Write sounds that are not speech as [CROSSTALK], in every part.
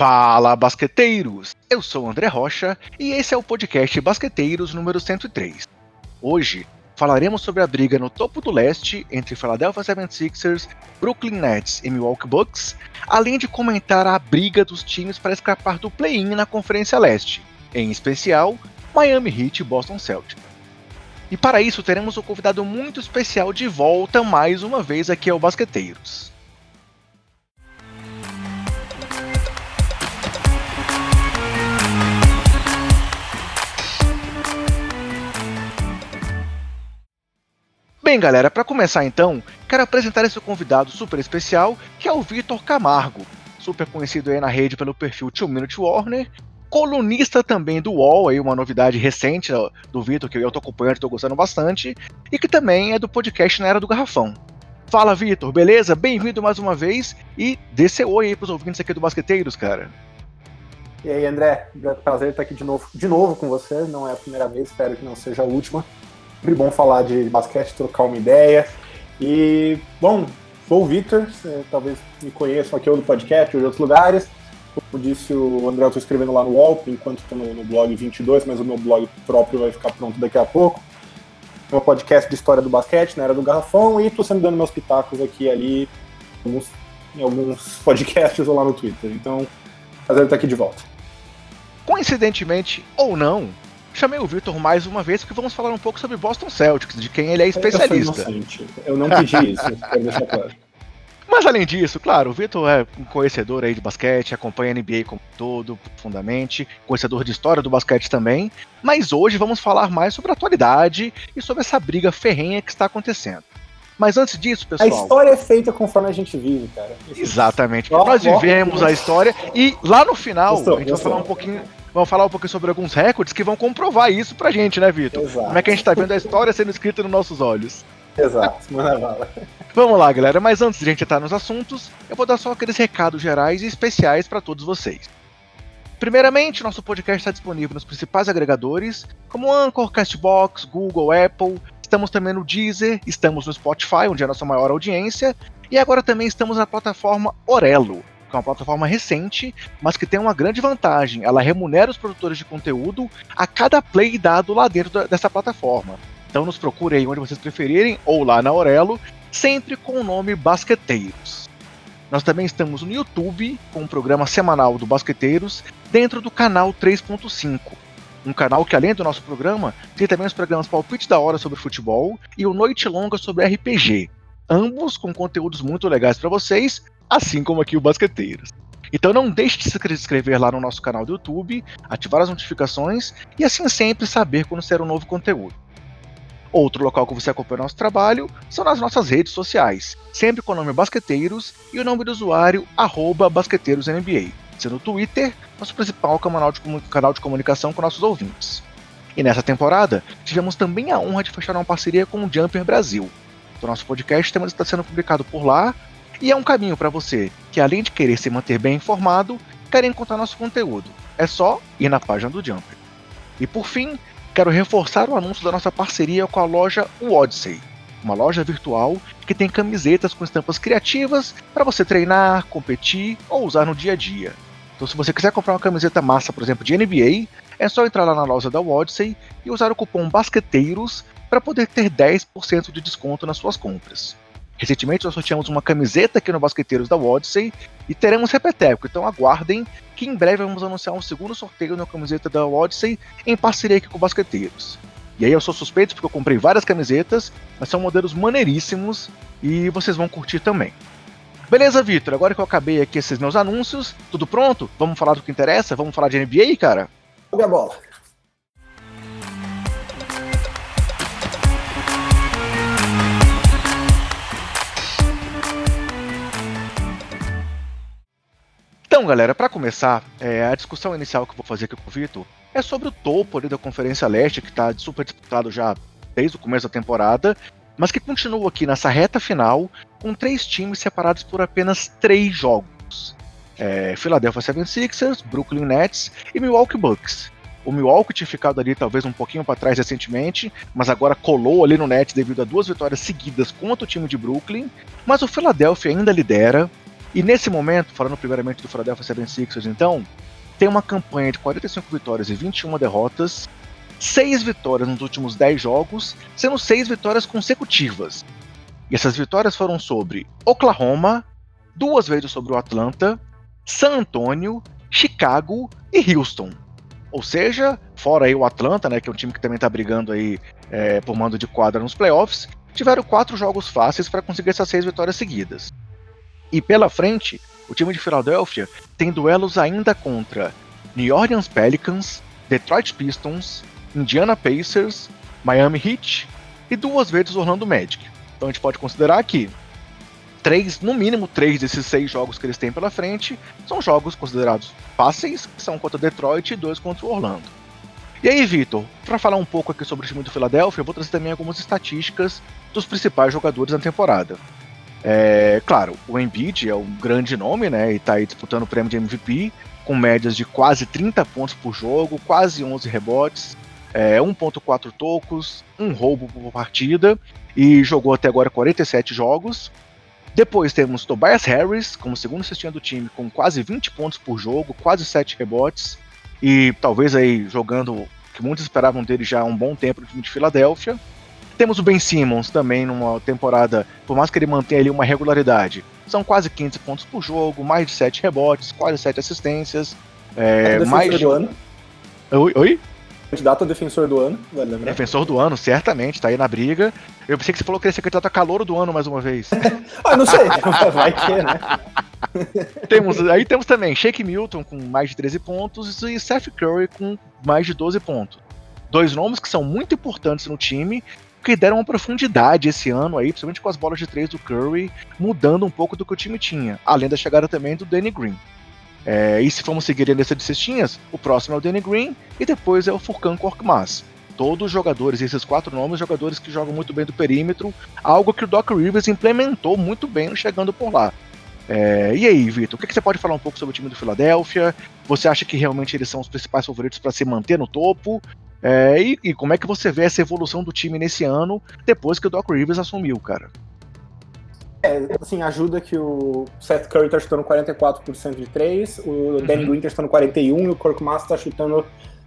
Fala, basqueteiros! Eu sou André Rocha e esse é o podcast Basqueteiros número 103. Hoje falaremos sobre a briga no topo do leste entre Philadelphia 76ers, Brooklyn Nets e Milwaukee Bucks, além de comentar a briga dos times para escapar do play-in na Conferência Leste, em especial Miami Heat e Boston Celtics. E para isso teremos um convidado muito especial de volta mais uma vez aqui ao Basqueteiros. Bem, galera, para começar então, quero apresentar esse convidado super especial, que é o Vitor Camargo, super conhecido aí na rede pelo perfil 2 Minute Warner, colunista também do UOL, aí uma novidade recente do Vitor, que eu tô acompanhando e tô gostando bastante, e que também é do podcast Na Era do Garrafão. Fala, Vitor, beleza? Bem-vindo mais uma vez e dê oi aí pros ouvintes aqui do Basqueteiros, cara. E aí, André, prazer estar aqui de novo, de novo com você, não é a primeira vez, espero que não seja a última. Sempre bom falar de basquete, trocar uma ideia. E, bom, sou o Victor, talvez me conheçam aqui ou do podcast ou de outros lugares. Como disse o André, eu estou escrevendo lá no UOL, enquanto estou no, no, blog 22, mas o meu blog próprio vai ficar pronto daqui a pouco. Meu podcast de história do basquete, na era do garrafão, e estou sempre dando meus pitacos aqui e ali alguns, em alguns [LAUGHS] podcasts ou lá no Twitter. Então, prazer estar aqui de volta. Coincidentemente ou não, chamei o Victor mais uma vez porque vamos falar um pouco sobre Boston Celtics, de quem ele é especialista. Eu, eu não pedi isso, quero deixar claro. [LAUGHS] Mas além disso, claro, o Vitor é um conhecedor aí de basquete, acompanha a NBA como todo, profundamente, conhecedor de história do basquete também. Mas hoje vamos falar mais sobre a atualidade e sobre essa briga ferrenha que está acontecendo. Mas antes disso, pessoal. A história é feita conforme a gente vive, cara. Exatamente. Nós vivemos a história e lá no final a gente vai falar um pouquinho vão falar um pouquinho sobre alguns recordes que vão comprovar isso pra gente, né, Vitor? Como é que a gente tá vendo a história sendo escrita nos nossos olhos. Exato, manda Vamos lá, galera, mas antes de a gente entrar nos assuntos, eu vou dar só aqueles recados gerais e especiais para todos vocês. Primeiramente, nosso podcast está disponível nos principais agregadores, como Anchor, Castbox, Google, Apple. Estamos também no Deezer, estamos no Spotify, onde é a nossa maior audiência, e agora também estamos na plataforma Orelo, que é uma plataforma recente, mas que tem uma grande vantagem. Ela remunera os produtores de conteúdo a cada play dado lá dentro dessa plataforma. Então nos procure aí onde vocês preferirem, ou lá na Aurelo, sempre com o nome Basqueteiros. Nós também estamos no YouTube com o um programa semanal do Basqueteiros dentro do canal 3.5. Um canal que, além do nosso programa, tem também os programas Palpite da Hora sobre futebol e o Noite Longa sobre RPG. Ambos com conteúdos muito legais para vocês, assim como aqui o Basqueteiros. Então não deixe de se inscrever lá no nosso canal do YouTube, ativar as notificações e assim sempre saber quando sair um novo conteúdo. Outro local que você acompanha nosso trabalho são nas nossas redes sociais, sempre com o nome Basqueteiros e o nome do usuário BasqueteirosNBA, sendo o Twitter nosso principal canal de, canal de comunicação com nossos ouvintes. E nessa temporada, tivemos também a honra de fechar uma parceria com o Jumper Brasil. O nosso podcast também está sendo publicado por lá e é um caminho para você que, além de querer se manter bem informado, quer encontrar nosso conteúdo. É só ir na página do Jumper. E por fim, quero reforçar o anúncio da nossa parceria com a loja Odyssey, uma loja virtual que tem camisetas com estampas criativas para você treinar, competir ou usar no dia a dia. Então, se você quiser comprar uma camiseta massa, por exemplo, de NBA, é só entrar lá na loja da Odyssey e usar o cupom BASQUETEIROS para poder ter 10% de desconto nas suas compras. Recentemente nós sorteamos uma camiseta aqui no Basqueteiros da Odyssey e teremos repeteco, então aguardem que em breve vamos anunciar um segundo sorteio na camiseta da Odyssey em parceria aqui com o Basqueteiros. E aí eu sou suspeito porque eu comprei várias camisetas, mas são modelos maneiríssimos e vocês vão curtir também. Beleza, Vitor? Agora que eu acabei aqui esses meus anúncios, tudo pronto? Vamos falar do que interessa? Vamos falar de NBA, cara? Joga a bola. Então, galera, para começar, é, a discussão inicial que eu vou fazer aqui com o Vitor é sobre o topo ali da Conferência Leste, que está super disputado já desde o começo da temporada, mas que continua aqui nessa reta final com três times separados por apenas três jogos. É, Philadelphia 76ers, Brooklyn Nets e Milwaukee Bucks. O Milwaukee tinha ficado ali talvez um pouquinho para trás recentemente, mas agora colou ali no Nets devido a duas vitórias seguidas contra o time de Brooklyn. Mas o Philadelphia ainda lidera, E nesse momento, falando primeiramente do Philadelphia 76ers, então, tem uma campanha de 45 vitórias e 21 derrotas, 6 vitórias nos últimos 10 jogos, sendo 6 vitórias consecutivas. E essas vitórias foram sobre Oklahoma, duas vezes sobre o Atlanta, San Antonio, Chicago e Houston. Ou seja, fora aí o Atlanta, né, que é um time que também está brigando aí é, por mando de quadra nos playoffs, tiveram quatro jogos fáceis para conseguir essas seis vitórias seguidas. E pela frente, o time de Filadélfia tem duelos ainda contra New Orleans Pelicans, Detroit Pistons, Indiana Pacers, Miami Heat e duas vezes Orlando Magic. Então a gente pode considerar que três, no mínimo três desses seis jogos que eles têm pela frente são jogos considerados fáceis, que são contra Detroit e dois contra Orlando. E aí, Vitor, para falar um pouco aqui sobre o time do Philadelphia, eu vou trazer também algumas estatísticas dos principais jogadores da temporada. É, claro, o Embiid é um grande nome, né? E tá aí disputando o prêmio de MVP, com médias de quase 30 pontos por jogo, quase 11 rebotes, é, 1.4 tocos, um roubo por partida, e jogou até agora 47 jogos. Depois temos Tobias Harris como segundo cestinha do time, com quase 20 pontos por jogo, quase 7 rebotes, e talvez aí jogando que muitos esperavam dele já há um bom tempo no time de Filadélfia. Temos o Ben Simmons também numa temporada, por mais que ele mantenha ali uma regularidade, são quase 15 pontos por jogo, mais de 7 rebotes, quase 7 assistências. É, é mais do ano. Oi? Oi? Candidato a defensor do ano, vai lembrar. Defensor do ano, certamente, tá aí na briga. Eu pensei que você falou que ele ia ser candidato a calor do ano mais uma vez. [LAUGHS] ah, não sei, [LAUGHS] vai ter, né? [LAUGHS] temos, aí temos também Shake Milton com mais de 13 pontos e Seth Curry com mais de 12 pontos. Dois nomes que são muito importantes no time, que deram uma profundidade esse ano aí, principalmente com as bolas de três do Curry, mudando um pouco do que o time tinha. Além da chegada também do Danny Green. É, e se formos seguir a lista de cestinhas, o próximo é o Danny Green e depois é o Furkan Korkmaz. Todos os jogadores, esses quatro nomes, jogadores que jogam muito bem do perímetro, algo que o Doc Rivers implementou muito bem chegando por lá. É, e aí, Vitor, o que, que, você pode falar um pouco sobre o time do Philadelphia? Você acha que realmente eles são os principais favoritos para se manter no topo? É, e, e, como é que você vê essa evolução do time nesse ano, depois que o Doc Rivers assumiu, cara? É, assim, ajuda que o Seth Curry tá chutando 44% de 3, o uhum. Danny Green tá chutando 41 e o Kirk Massa tá chutando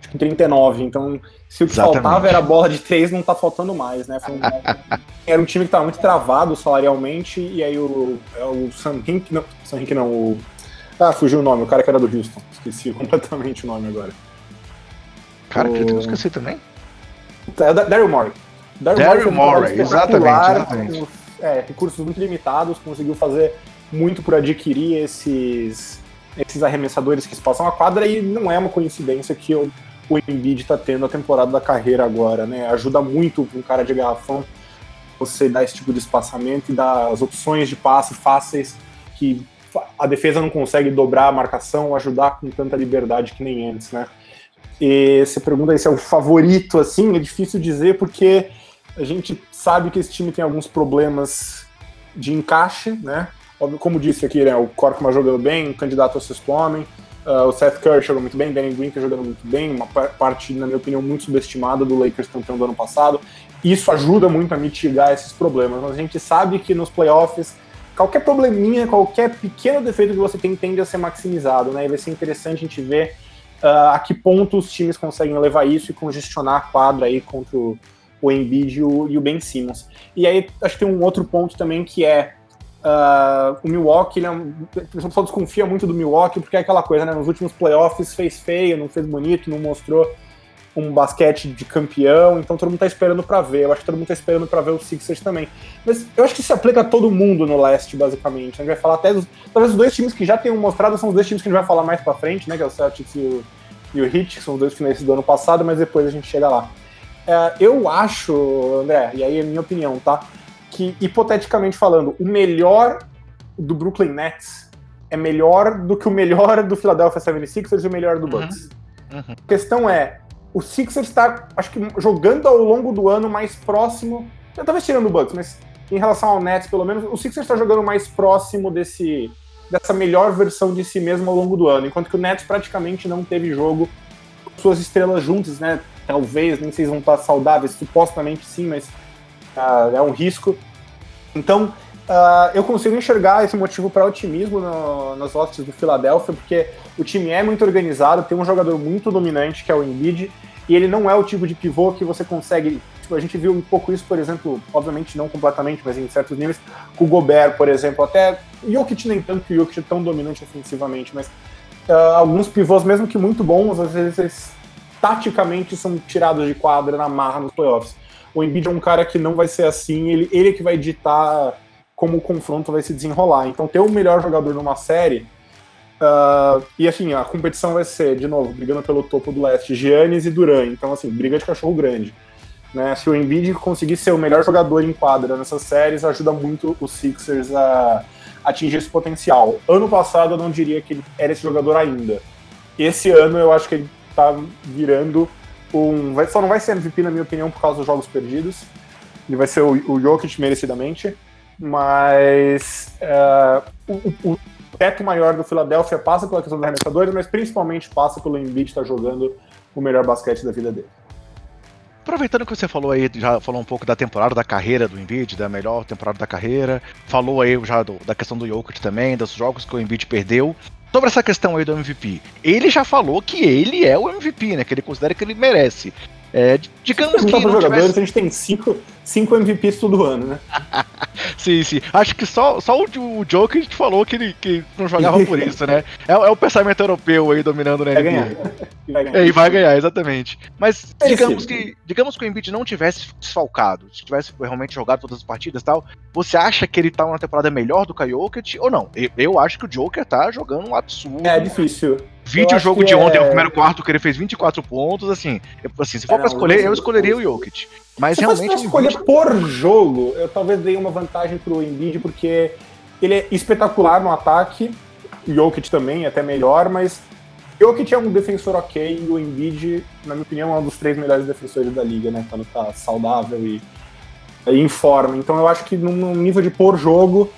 que 39. Então, se o que Exatamente. faltava era a bola de 3, não tá faltando mais, né? Um, [LAUGHS] era um time que tava muito travado salarialmente, e aí o, é o Sam Hink, não, Sam Hink não, o. Ah, fugiu o nome, o cara que era do Houston. Esqueci [LAUGHS] completamente o nome agora. Cara, o... que eu esqueci também. É Daryl Morey. Daryl Morey, exatamente, exatamente é, recursos muito limitados, conseguiu fazer muito por adquirir esses, esses arremessadores que passam a quadra e não é uma coincidência que o, o Embiid está tendo a temporada da carreira agora, né? Ajuda muito um cara de garrafão você dar esse tipo de espaçamento e dar as opções de passe fáceis que a defesa não consegue dobrar a marcação, ajudar com tanta liberdade que nem antes, né? E você pergunta aí se é o favorito, assim, é difícil dizer porque a gente sabe que esse time tem alguns problemas de encaixe, né? Como disse aqui, né, o Korkma jogando bem, um candidato a sexto homem, uh, o Seth Curry jogou muito bem, Danny Green tá jogando muito bem, uma parte, na minha opinião, muito subestimada do Lakers campeão do ano passado. Isso ajuda muito a mitigar esses problemas, mas a gente sabe que nos playoffs qualquer probleminha, qualquer pequeno defeito que você tem tende a ser maximizado, né? E vai ser interessante a gente ver uh, a que ponto os times conseguem levar isso e congestionar a quadra aí contra o, o Embiid e o, e o Ben Simmons. E aí acho que tem um outro ponto também que é uh, o Milwaukee, ele é um, pessoal desconfia muito do Milwaukee porque é aquela coisa, né? Nos últimos playoffs fez feio, não fez bonito, não mostrou um basquete de campeão, então todo mundo tá esperando para ver. Eu acho que todo mundo tá esperando para ver o Sixers também. Mas eu acho que isso aplica a todo mundo no leste, basicamente. A gente vai falar até dos, talvez os dois times que já tenham mostrado são os dois times que a gente vai falar mais para frente, né? Que é o Celtics e o, e o Heat, que são os dois finalistas do ano passado, mas depois a gente chega lá. É, eu acho, André, e aí é minha opinião, tá? Que, hipoteticamente falando, o melhor do Brooklyn Nets é melhor do que o melhor do Philadelphia 76ers e o melhor do Bucks. Uhum. Uhum. A questão é, o Sixers está, acho que, jogando ao longo do ano mais próximo, talvez tirando o Bucks, mas em relação ao Nets, pelo menos, o Sixers está jogando mais próximo desse, dessa melhor versão de si mesmo ao longo do ano, enquanto que o Nets praticamente não teve jogo com suas estrelas juntas, né? talvez, nem sei se vão estar saudáveis, supostamente sim, mas é um risco. Então, Uh, eu consigo enxergar esse motivo para otimismo no, nas hostes do Philadelphia, porque o time é muito organizado, tem um jogador muito dominante, que é o Embiid, e ele não é o tipo de pivô que você consegue. Tipo, a gente viu um pouco isso, por exemplo, obviamente não completamente, mas em certos níveis, com o Gobert, por exemplo, até o Jokic nem tanto que o Jokic é tão dominante ofensivamente, mas uh, alguns pivôs, mesmo que muito bons, às vezes eles, taticamente são tirados de quadra na marra nos playoffs. O Embiid é um cara que não vai ser assim, ele, ele é que vai ditar como o confronto vai se desenrolar. Então, ter o melhor jogador numa série. Uh, e assim, a competição vai ser, de novo, brigando pelo topo do leste, Giannis e Duran. Então, assim, briga de cachorro grande. Né? Se o Embiid conseguir ser o melhor jogador em quadra nessas séries, ajuda muito os Sixers a atingir esse potencial. Ano passado eu não diria que ele era esse jogador ainda. Esse ano eu acho que ele tá virando um. Só não vai ser MVP, na minha opinião, por causa dos jogos perdidos. Ele vai ser o, o Jokic merecidamente mas uh, o, o, teto maior do Philadelphia passa pela questão dos arremessadores, mas principalmente passa pelo Embiid estar tá jogando o melhor basquete da vida dele. Aproveitando que você falou aí, já falou um pouco da temporada da carreira do Embiid, da melhor temporada da carreira, falou aí já do, da questão do Jokic também, dos jogos que o Embiid perdeu. Sobre essa questão aí do MVP, ele já falou que ele é o MVP, né? Que ele considera que ele merece. É, digamos que. Não jogadores, tivesse... a gente tem cinco, cinco MVPs todo ano, né? [LAUGHS] sim, sim. Acho que só, só o, o Joker que falou que ele que não jogava por [LAUGHS] isso, né? É, é o pensamento europeu aí dominando na [LAUGHS] vai Ganhar. Vai ganhar. É, e vai ganhar, exatamente. Mas é digamos que, digamos que o Embiid não tivesse desfalcado, se tivesse realmente jogado todas as partidas e tal, você acha que ele tá numa temporada melhor do que o Jokic ou não? Eu, eu acho que o Joker tá jogando um absurdo. É difícil. Vídeo jogo de ontem, é... o primeiro quarto, que ele fez 24 pontos, assim, assim se for é, pra escolher, eu escolheria o Jokic. Mas se realmente. Se escolher Embiid... por jogo, eu talvez dei uma vantagem pro Embiid, porque ele é espetacular no ataque, o Jokic também, até melhor, mas Jokic é um defensor ok e o Embiid, na minha opinião, é um dos três melhores defensores da liga, né? Quando tá saudável e, e em forma. Então eu acho que num nível de por jogo,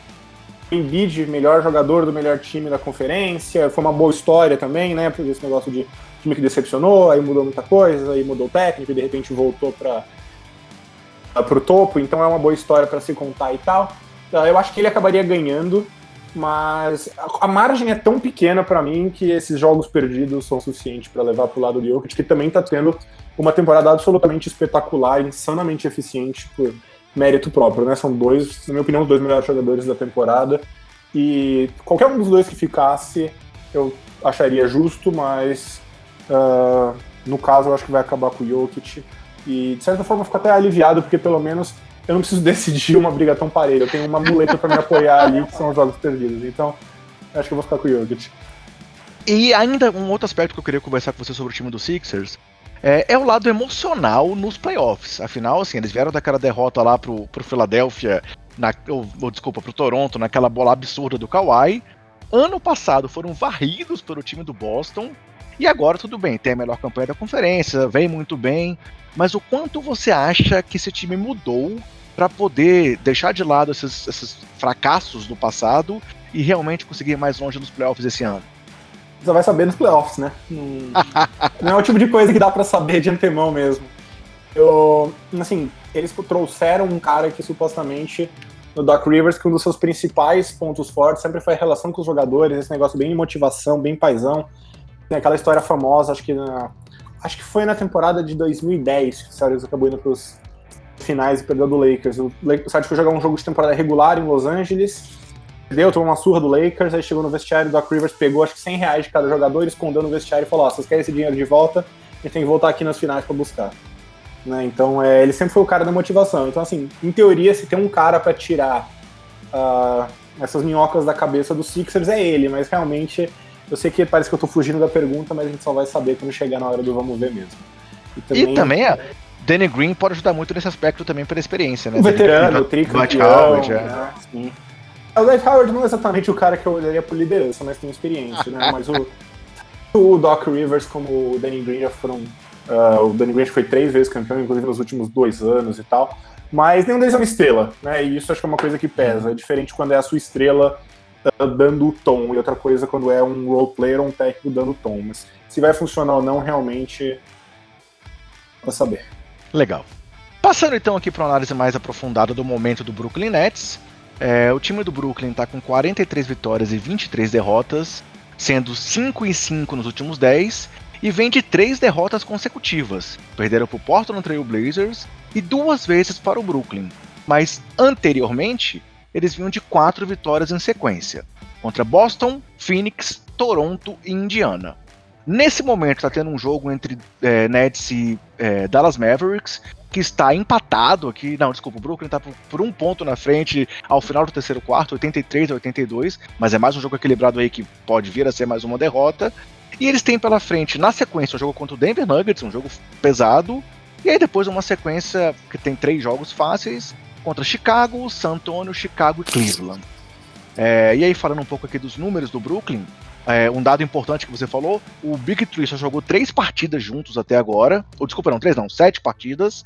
Embiid, melhor jogador do melhor time da conferência, foi uma boa história também, né? Por esse negócio de time que decepcionou, aí mudou muita coisa, aí mudou o técnico e de repente voltou para o topo, então é uma boa história para se contar e tal. Então, eu acho que ele acabaria ganhando, mas a margem é tão pequena para mim que esses jogos perdidos são suficientes para levar para o lado do Jokic, que também está tendo uma temporada absolutamente espetacular, insanamente eficiente por mérito próprio, né? São dois, na minha opinião, os dois melhores jogadores da temporada. E qualquer um dos dois que ficasse, eu acharia justo, mas uh, no caso eu acho que vai acabar com o Jokic. E de certa forma eu fico até aliviado, porque pelo menos eu não preciso [LAUGHS] decidir uma briga tão parelha. Eu tenho uma muleta para me apoiar ali, que são os jogos perdidos. Então, acho que eu vou ficar com o Jokic. E ainda um outro aspecto que eu queria conversar com você sobre o time do Sixers é, é, o lado emocional nos playoffs. Afinal, assim, eles vieram daquela derrota lá pro, pro Philadelphia, na, ou, ou, desculpa, pro Toronto, naquela bola absurda do Kawhi. Ano passado foram varridos pelo time do Boston. E agora tudo bem, tem a melhor campanha da conferência, vem muito bem. Mas o quanto você acha que esse time mudou para poder deixar de lado esses, esses fracassos do passado e realmente conseguir ir mais longe nos playoffs esse ano? Só vai saber nos playoffs, né? Não, não é o tipo de coisa que dá para saber de antemão mesmo. Eu, assim, eles trouxeram um cara que supostamente no Doc Rivers, que um dos seus principais pontos fortes sempre foi a relação com os jogadores, esse negócio bem de motivação, bem paisão. Tem aquela história famosa, acho que na, acho que foi na temporada de 2010 que o Celtics acabou indo para os finais e perdeu do Lakers. O, o Celtics foi jogar um jogo de temporada regular em Los Angeles Deu, tomou uma surra do Lakers, aí chegou no vestiário, Doc Rivers pegou acho que 100 reais de cada jogador, escondeu no vestiário e falou: Ó, oh, vocês querem esse dinheiro de volta, a gente tem que voltar aqui nas finais para buscar. Né? Então, é, ele sempre foi o cara da motivação. Então, assim, em teoria, se tem um cara para tirar uh, essas minhocas da cabeça dos Sixers, é ele, mas realmente, eu sei que parece que eu tô fugindo da pergunta, mas a gente só vai saber quando chegar na hora do vamos ver mesmo. E também, e também é. Danny Green pode ajudar muito nesse aspecto também pela experiência, né? O veterano, o tricampeão, é. né? Sim. O Dwight Howard não é exatamente o cara que eu olharia por liderança, mas tem experiência, né? Mas o, o Doc Rivers, como o Danny Green já foram. Uh, o Danny Green foi três vezes campeão, inclusive nos últimos dois anos e tal. Mas nenhum deles é uma estrela, né? E isso acho que é uma coisa que pesa. É diferente quando é a sua estrela uh, dando o tom, e outra coisa quando é um role player ou um técnico dando o tom. Mas se vai funcionar ou não, realmente. Pra saber. Legal. Passando então aqui para uma análise mais aprofundada do momento do Brooklyn Nets. É, o time do Brooklyn está com 43 vitórias e 23 derrotas, sendo 5 e 5 nos últimos 10, e vem de três derrotas consecutivas. Perderam para o Portland Trail Blazers e duas vezes para o Brooklyn. Mas anteriormente, eles vinham de quatro vitórias em sequência: contra Boston, Phoenix, Toronto e Indiana. Nesse momento está tendo um jogo entre é, Nets e é, Dallas Mavericks, que está empatado aqui. Não, desculpa, o Brooklyn está por, um ponto na frente ao final do terceiro quarto, 83 a 82, mas é mais um jogo equilibrado aí que pode vir a ser mais uma derrota. E eles têm pela frente, na sequência, o jogo contra o Denver Nuggets, um jogo pesado. E aí depois uma sequência que tem três jogos fáceis contra Chicago, San Antonio, Chicago e Cleveland. É, e aí falando um pouco aqui dos números do Brooklyn, é, um dado importante que você falou, o Big Three só jogou três partidas juntos até agora. Ou desculpa, não, três não, sete partidas.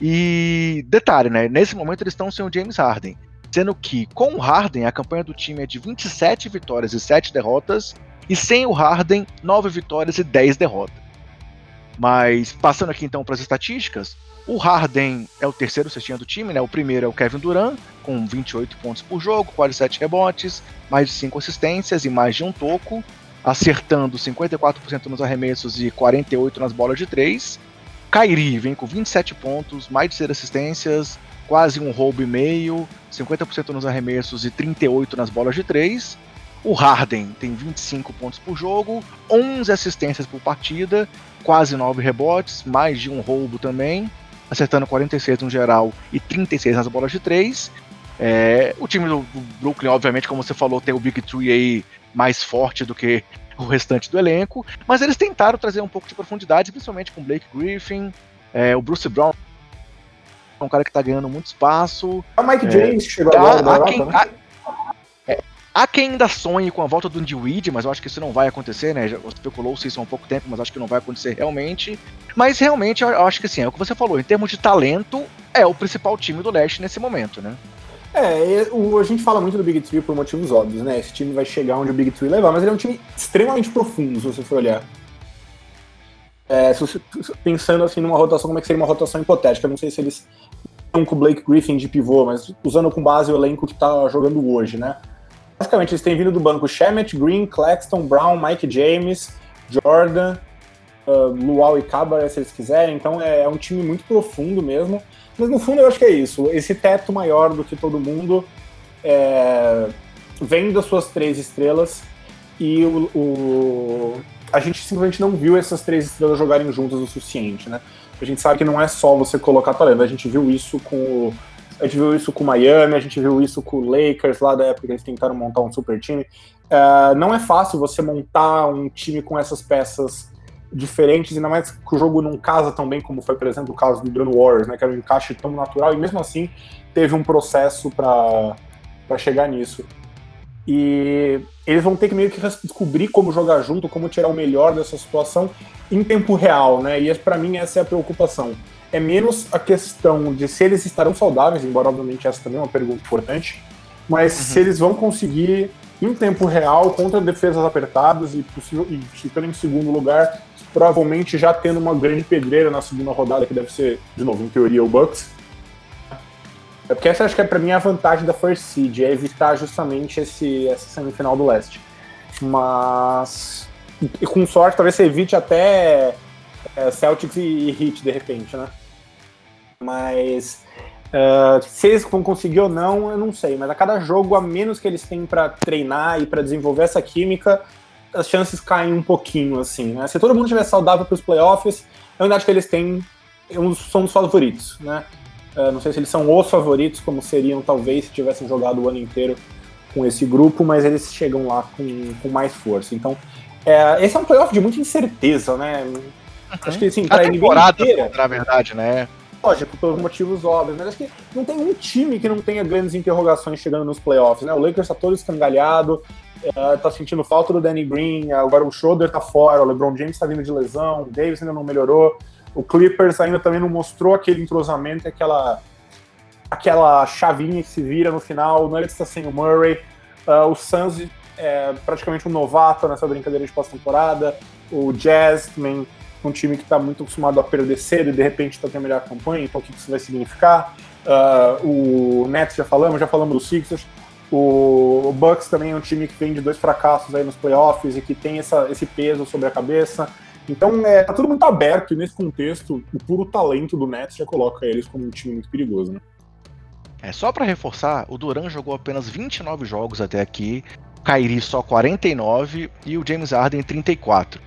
E detalhe, né? Nesse momento eles estão sem o James Harden. Sendo que com o Harden a campanha do time é de 27 vitórias e 7 derrotas. E sem o Harden, 9 vitórias e 10 derrotas. Mas passando aqui então para as estatísticas, o Harden é o terceiro cestinha do time, né? O primeiro é o Kevin Durant, com 28 pontos por jogo, quase 7 rebotes, mais de 5 assistências e mais de um toco, acertando 54% nos arremessos e 48 nas bolas de 3. Kyrie vem com 27 pontos, mais de 6 assistências, quase um roubo e meio, 50% nos arremessos e 38 nas bolas de 3. O Harden tem 25 pontos por jogo, 11 assistências por partida, quase 9 rebotes, mais de um roubo também, acertando 46 no geral e 36 nas bolas de 3. É, o time do Brooklyn, obviamente, como você falou, tem o Big Three aí mais forte do que o restante do elenco, mas eles tentaram trazer um pouco de profundidade, principalmente com Blake Griffin, é, o Bruce Brown é um cara que tá ganhando muito espaço. O Mike é, James chegou agora da Europa, quem, né? Há quem ainda sonhe com a volta do Weed, mas eu acho que isso não vai acontecer, né? Já especulou-se isso há um pouco tempo, mas acho que não vai acontecer realmente. Mas realmente eu acho que sim, é o que você falou, em termos de talento, é o principal time do leste nesse momento, né? É, o, a gente fala muito do Big Three por motivos óbvios, né? Esse time vai chegar onde o Big Three levar, mas ele é um time extremamente profundo, se você for olhar. É, se você, pensando assim numa rotação, como é que seria uma rotação hipotética? Eu não sei se eles estão com o Blake Griffin de pivô, mas usando com base o elenco que está jogando hoje, né? Basicamente, eles têm vindo do banco Shemet, Green, Claxton, Brown, Mike James, Jordan, uh, Luau e Cabaré, se eles quiserem. Então é, é, um time muito profundo mesmo. Mas no fundo eu acho que é isso. Esse teto maior do que todo mundo é, vem das suas três estrelas e o, o, a gente simplesmente não viu essas três estrelas jogarem juntas o suficiente, né? A gente sabe que não é só você colocar talento, a gente viu isso com o a gente viu isso com o Miami, a gente viu isso com o Lakers lá da época que eles tentaram montar um super time. Uh, não é fácil você montar um time com essas peças diferentes, ainda mais que o jogo não casa tão bem como foi, por exemplo, o caso do Gun Warriors, né, que era um encaixe tão natural e mesmo assim teve um processo para chegar nisso. E eles vão ter que meio que descobrir como jogar junto, como tirar o melhor dessa situação em tempo real, né? E para mim essa é a preocupação é menos a questão de se eles estarão saudáveis, embora obviamente essa também é uma pergunta importante, mas uhum. se eles vão conseguir em tempo real contra defesas apertadas e, possível, e ficando em segundo lugar, provavelmente já tendo uma grande pedreira na segunda rodada, que deve ser, de novo, em teoria, o Bucks. É porque essa acho que é para mim a vantagem da First Seed, é evitar justamente esse, essa semifinal do leste. Mas e com sorte, talvez você evite até é, Celtics e, e Heat de repente, né? Mas uh, se eles vão conseguir ou não, eu não sei. Mas a cada jogo, a menos que eles têm para treinar e para desenvolver essa química, as chances caem um pouquinho, assim. Né? Se todo mundo estiver saudável para os playoffs, eu ainda acho que eles têm são os favoritos, né? Uh, não sei se eles são os favoritos, como seriam talvez se tivessem jogado o ano inteiro com esse grupo, mas eles chegam lá com, com mais força. Então, é, esse é um playoff de muita incerteza, né? Uhum. Acho que assim, pra a temporada inteira, na verdade, né? lógico, pelos motivos óbvios, mas acho que não tem um time que não tenha grandes interrogações chegando nos playoffs, né? O Lakers tá todo escangalhado, uh, tá sentindo falta do Danny Green, agora o Schroeder tá fora, o LeBron James tá vindo de lesão, o Davis ainda não melhorou, o Clippers ainda também não mostrou aquele entrosamento, aquela aquela chavinha que se vira no final, o Nuggets tá sem o Murray, uh, o Suns é praticamente um novato nessa brincadeira de pós-temporada, o Jazz também um time que está muito acostumado a perder cedo e de repente está tendo a melhor campanha, então o que isso vai significar? Uh, o Nets já falamos, já falamos do Sixers. O, Bucks também é um time que vem de dois fracassos aí nos playoffs e que tem essa, esse peso sobre a cabeça. Então é, tá tudo muito aberto e nesse contexto, o puro talento do Nets já coloca eles como um time muito perigoso, né? É, só para reforçar, o Duran jogou apenas 29 jogos até aqui, o Kyrie só 49 e o James Harden 34.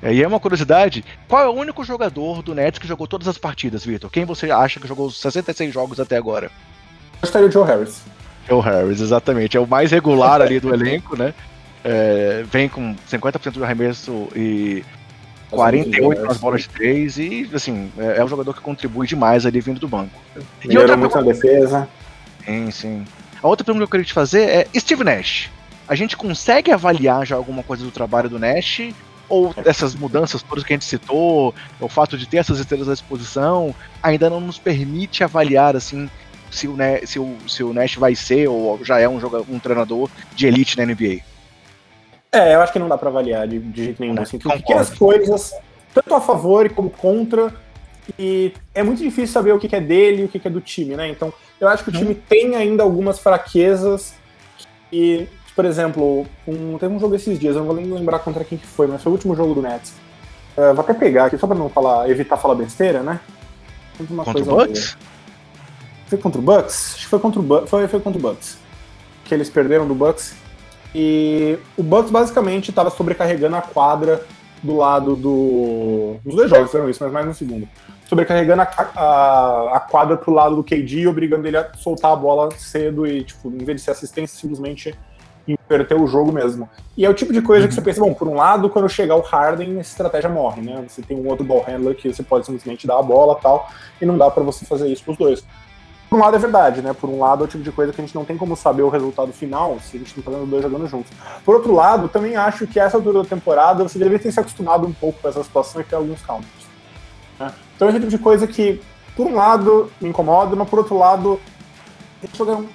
É, e é uma curiosidade, qual é o único jogador do Nets que jogou todas as partidas, Vitor? Quem você acha que jogou 66 jogos até agora? Eu estaria o Joe Harris. Joe Harris, exatamente. É o mais regular ali do elenco, né? É, vem com 50% do arremesso e 48 nas bolas de 3 e, assim, é, é um jogador que contribui demais ali vindo do banco. E outra muito pergunta... defesa. Sim, sim. A outra pergunta que eu queria te fazer é Steve Nash. A gente consegue avaliar já alguma coisa do trabalho do Nash? Ou essas mudanças todas que a gente citou, o fato de ter essas estrelas à disposição, ainda não nos permite avaliar assim se o, Nash, se o, se o Nash vai ser ou já é um, jogador, um treinador de elite na NBA? É, eu acho que não dá para avaliar de, de, jeito nenhum. Assim, pequenas coisas, tanto a favor como contra, e é muito difícil saber o que é dele e o que é do time, né? Então, eu acho que o time hum. tem ainda algumas fraquezas e, por exemplo, um, teve um jogo esses dias, eu não vou nem lembrar contra quem que foi, mas foi o último jogo do Nets. Uh, vou até pegar aqui, só pra não falar, evitar falar besteira, né? Uma contra o Bucks? Foi contra o Bucks? Acho que foi contra o Bucks. Foi, foi contra o Bucks. Que eles perderam do Bucks e o Bucks basicamente estava sobrecarregando a quadra do lado do. Nos dois jogos fizeram isso, mas mais no segundo. Sobrecarregando a, a, a quadra pro lado do KD, obrigando ele a soltar a bola cedo e, tipo, em vez de ser assistência, simplesmente inverter o jogo mesmo. E é o tipo de coisa que você pensa, bom, por um lado, quando chegar o Harden, essa estratégia morre, né? Você tem um outro ball handler que você pode simplesmente dar a bola tal, e não dá para você fazer isso com os dois. Por um lado é verdade, né? Por um lado é o tipo de coisa que a gente não tem como saber o resultado final se a gente não tá vendo dois jogando juntos. Por outro lado, também acho que essa altura da temporada você deveria ter se acostumado um pouco com essa situação e ter alguns counters. Né? Então é o tipo de coisa que, por um lado, me incomoda, mas por outro lado, eles jogaram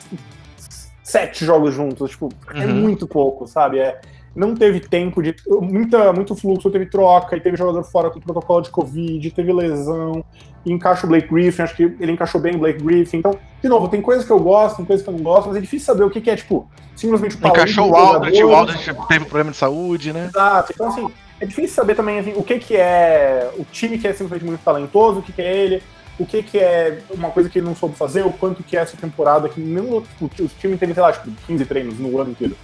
sete jogos juntos, tipo, é uhum. é muito pouco, sabe? É, não teve tempo de. Muita, muito fluxo, teve troca, e teve jogador fora com protocolo de Covid, teve lesão, e encaixa o Blake Griffin, acho que ele encaixou bem o Blake Griffin. Então, de novo, tem coisas que eu gosto, tem coisas que eu não gosto, mas é difícil saber o que, que é, tipo, simplesmente o Encaixou o Aldridge, o Aldridge teve problema de saúde, né? Exato, então assim, é difícil saber também assim, o que, que é o time que é simplesmente muito talentoso, o que, que é ele, o que, que é uma coisa que ele não soube fazer, o quanto que é essa temporada, que mesmo tipo, o time teve, sei lá, tipo, 15 treinos no ano inteiro.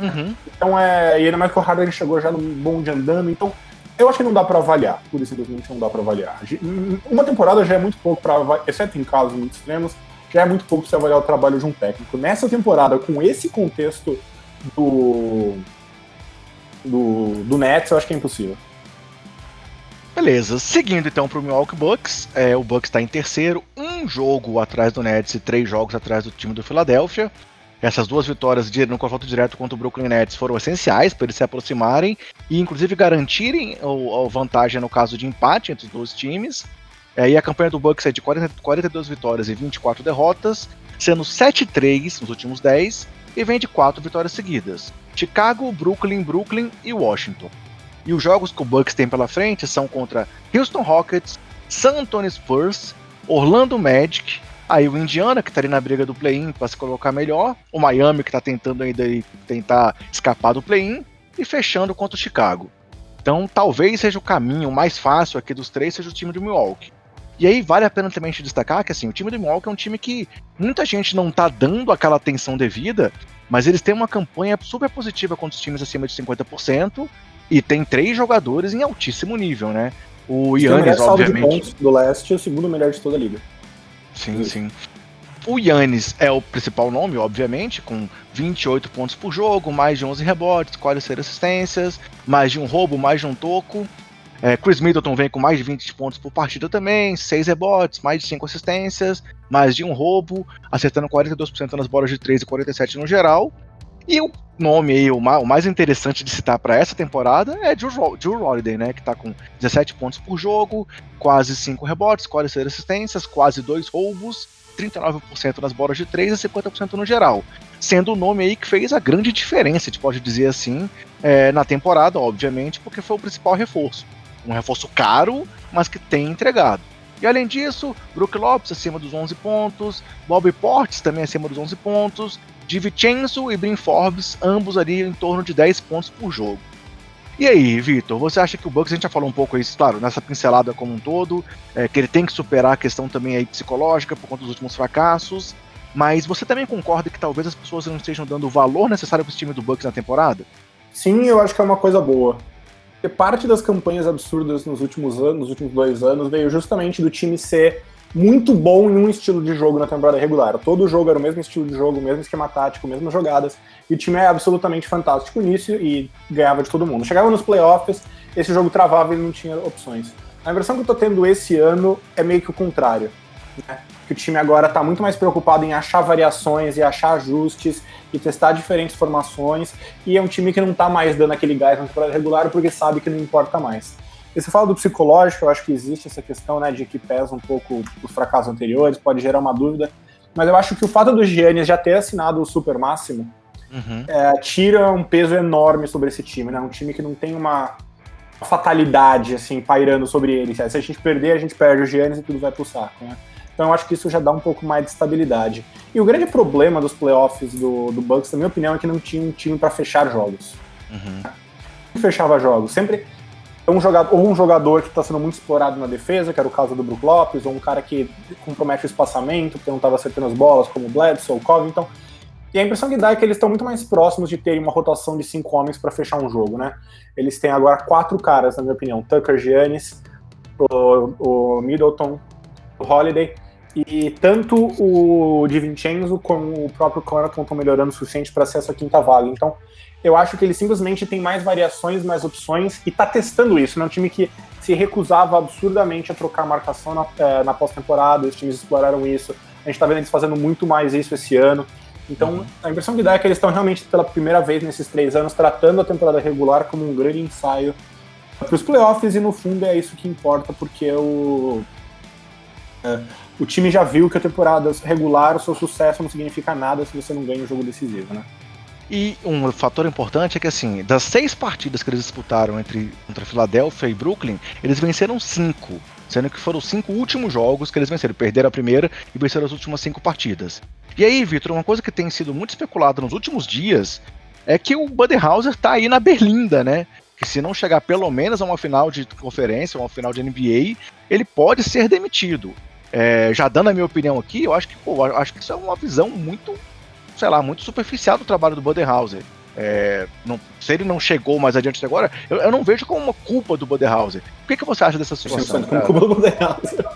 Uhum. Então é. E ainda mais que o Harden chegou já no bonde andando, então eu acho que não dá para avaliar, pura e simplesmente não dá para avaliar. Uma temporada já é muito pouco para avaliar, exceto em casos muito extremos, já é muito pouco para avaliar o trabalho de um técnico. Nessa temporada, com esse contexto do do, do Nets, eu acho que é impossível. Beleza, seguindo então para o Milwaukee Bucks, é, o Bucks está em terceiro, um jogo atrás do Nets e três jogos atrás do time do Philadelphia. Essas duas vitórias no confronto direto contra o Brooklyn Nets foram essenciais para eles se aproximarem e, inclusive, garantirem a vantagem no caso de empate entre os dois times. É, e a campanha do Bucks é de 40, 42 vitórias e 24 derrotas, sendo 7-3 nos últimos 10 e vem de 4 vitórias seguidas: Chicago, Brooklyn, Brooklyn e Washington. E os jogos que o Bucks tem pela frente são contra Houston Rockets, San Antonio Spurs, Orlando Magic, Aí o Indiana, que tá ali na briga do play-in para se colocar melhor. O Miami, que tá tentando ainda tentar escapar do play-in. E fechando contra o Chicago. Então talvez seja o caminho mais fácil aqui dos três, seja o time do Milwaukee. E aí vale a pena também te destacar que assim, o time do Milwaukee é um time que muita gente não tá dando aquela atenção devida, mas eles têm uma campanha super positiva contra os times acima de 50% e tem três jogadores em altíssimo nível, né? O Yannis, obviamente. De pontos do leste é o segundo melhor de toda a liga. Sim, sim. O Yannis é o principal nome, obviamente, com 28 pontos por jogo, mais de 11 rebotes, 46 assistências, mais de um roubo, mais de um toco. É, Chris Middleton vem com mais de 20 pontos por partida também, 6 rebotes, mais de 5 assistências, mais de um roubo, acertando 42% nas bolas de 3 e 47 no geral. E o nome aí, o mais interessante de citar para essa temporada é Drew Holiday, né? Que tá com 17 pontos por jogo, quase 5 rebotes, quase 6 assistências, quase 2 roubos, 39% nas bolas de 3 e 50% no geral. Sendo o nome aí que fez a grande diferença, a gente pode dizer assim, é, na temporada, obviamente, porque foi o principal reforço. Um reforço caro, mas que tem entregado. E além disso, Brook Lopes acima dos 11 pontos, Bob Portes também acima dos 11 pontos, DiVincenzo e Brin Forbes, ambos ali em torno de 10 pontos por jogo. E aí, Vitor, você acha que o Bucks, a gente já falou um pouco isso, claro, nessa pincelada como um todo, é, que ele tem que superar a questão também aí psicológica por conta dos últimos fracassos, mas você também concorda que talvez as pessoas não estejam dando o valor necessário para esse time do Bucks na temporada? Sim, eu acho que é uma coisa boa. Porque parte das campanhas absurdas nos últimos anos, nos últimos dois anos, veio justamente do time ser muito bom em um estilo de jogo na temporada regular. Todo jogo era o mesmo estilo de jogo, o mesmo esquema tático, mesmas jogadas, e o time é absolutamente fantástico nisso e ganhava de todo mundo. Chegava nos playoffs, esse jogo travava e não tinha opções. A impressão que eu tô tendo esse ano é meio que o contrário. Né? Que o time agora está muito mais preocupado em achar variações e achar ajustes e testar diferentes formações, e é um time que não está mais dando aquele gás na temporada regular porque sabe que não importa mais. E você fala do psicológico, eu acho que existe essa questão, né, de que pesa um pouco os fracassos anteriores, pode gerar uma dúvida, mas eu acho que o fato do Giannis já ter assinado o super máximo uhum. é, tira um peso enorme sobre esse time, né, um time que não tem uma fatalidade, assim, pairando sobre ele. Se a gente perder, a gente perde o Giannis e tudo vai pro saco, né. Então eu acho que isso já dá um pouco mais de estabilidade. E o grande problema dos playoffs do, do Bucks, na minha opinião, é que não tinha um time para fechar jogos. Uhum. Fechava jogos. Sempre um jogador, ou um jogador que está sendo muito explorado na defesa, que era o caso do Brook Lopes, ou um cara que compromete o espaçamento, porque não estava acertando as bolas, como o Bledsoe, o Covington. E a impressão que dá é que eles estão muito mais próximos de terem uma rotação de cinco homens para fechar um jogo, né? Eles têm agora quatro caras, na minha opinião: Tucker Giannis, o, o Middleton, o Holiday. E tanto o Di Vincenzo como o próprio Connaughton estão melhorando o suficiente para ser essa quinta vaga. Então, eu acho que ele simplesmente tem mais variações, mais opções e está testando isso. Né? Um time que se recusava absurdamente a trocar marcação na, é, na pós-temporada, os times exploraram isso. A gente está vendo eles fazendo muito mais isso esse ano. Então, uhum. a impressão que dá é que eles estão realmente, pela primeira vez nesses três anos, tratando a temporada regular como um grande ensaio para os playoffs, e no fundo é isso que importa, porque o, é, o time já viu que a temporada regular, o seu sucesso não significa nada se você não ganha um jogo decisivo, né? E um fator importante é que, assim, das seis partidas que eles disputaram entre contra Filadélfia e Brooklyn, eles venceram cinco. Sendo que foram os cinco últimos jogos que eles venceram. Perderam a primeira e venceram as últimas cinco partidas. E aí, Vitor, uma coisa que tem sido muito especulada nos últimos dias é que o Budenhauser tá aí na berlinda, né? Que se não chegar pelo menos a uma final de conferência, uma final de NBA, ele pode ser demitido. É, já dando a minha opinião aqui, eu acho que, pô, acho que isso é uma visão muito sei lá, muito superficial do trabalho do Bodenhauser. É, não, se ele não chegou mais adiante agora, eu, eu, não vejo como uma culpa do Bodenhauser. O que, que você acha dessa situação? Como culpa do Bodenhauser.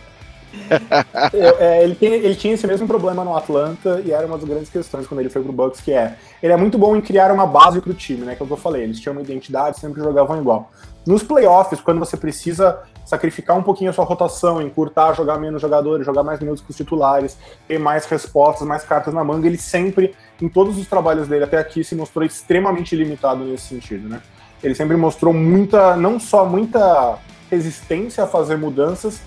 [LAUGHS] é, ele, tem, ele tinha esse mesmo problema no Atlanta e era uma das grandes questões quando ele foi pro Bucks, que é ele é muito bom em criar uma base pro time, né? Que é o que eu falei, eles tinham uma identidade, sempre jogavam igual. Nos playoffs, quando você precisa sacrificar um pouquinho a sua rotação, encurtar, jogar menos jogadores, jogar mais minutos com os titulares, ter mais respostas, mais cartas na manga, ele sempre, em todos os trabalhos dele até aqui, se mostrou extremamente limitado nesse sentido, né? Ele sempre mostrou muita, não só muita resistência a fazer mudanças,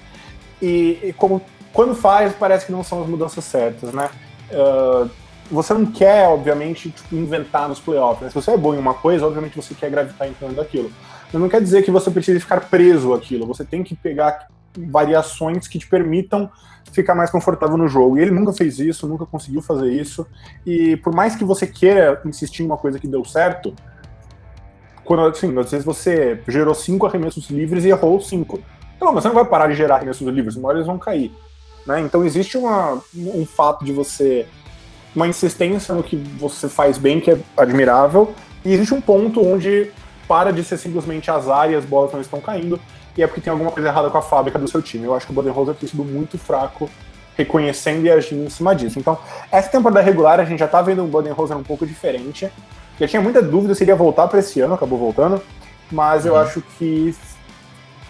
e, e como quando faz, parece que não são as mudanças certas, né? Uh, você não quer, obviamente, tipo, inventar nos playoffs. Né? Se você é bom em uma coisa, obviamente você quer gravitar em torno daquilo. Não quer dizer que você precise ficar preso àquilo. Você tem que pegar variações que te permitam ficar mais confortável no jogo. E ele nunca fez isso, nunca conseguiu fazer isso. E por mais que você queira insistir em uma coisa que deu certo, quando assim, às vezes você gerou cinco arremessos livres e errou cinco. Então, mas você não vai parar de gerar arremessos livres, uma hora eles vão cair. Né? Então existe uma, um fato de você. uma insistência no que você faz bem, que é admirável, e existe um ponto onde para de ser simplesmente azar e as bolas não estão caindo, e é porque tem alguma coisa errada com a fábrica do seu time. Eu acho que o Bodenholzer tem sido muito fraco reconhecendo e agindo em cima disso. Então, essa temporada regular a gente já tá vendo o Bodenholzer um pouco diferente. Já tinha muita dúvida se ele ia voltar para esse ano, acabou voltando, mas eu uhum. acho que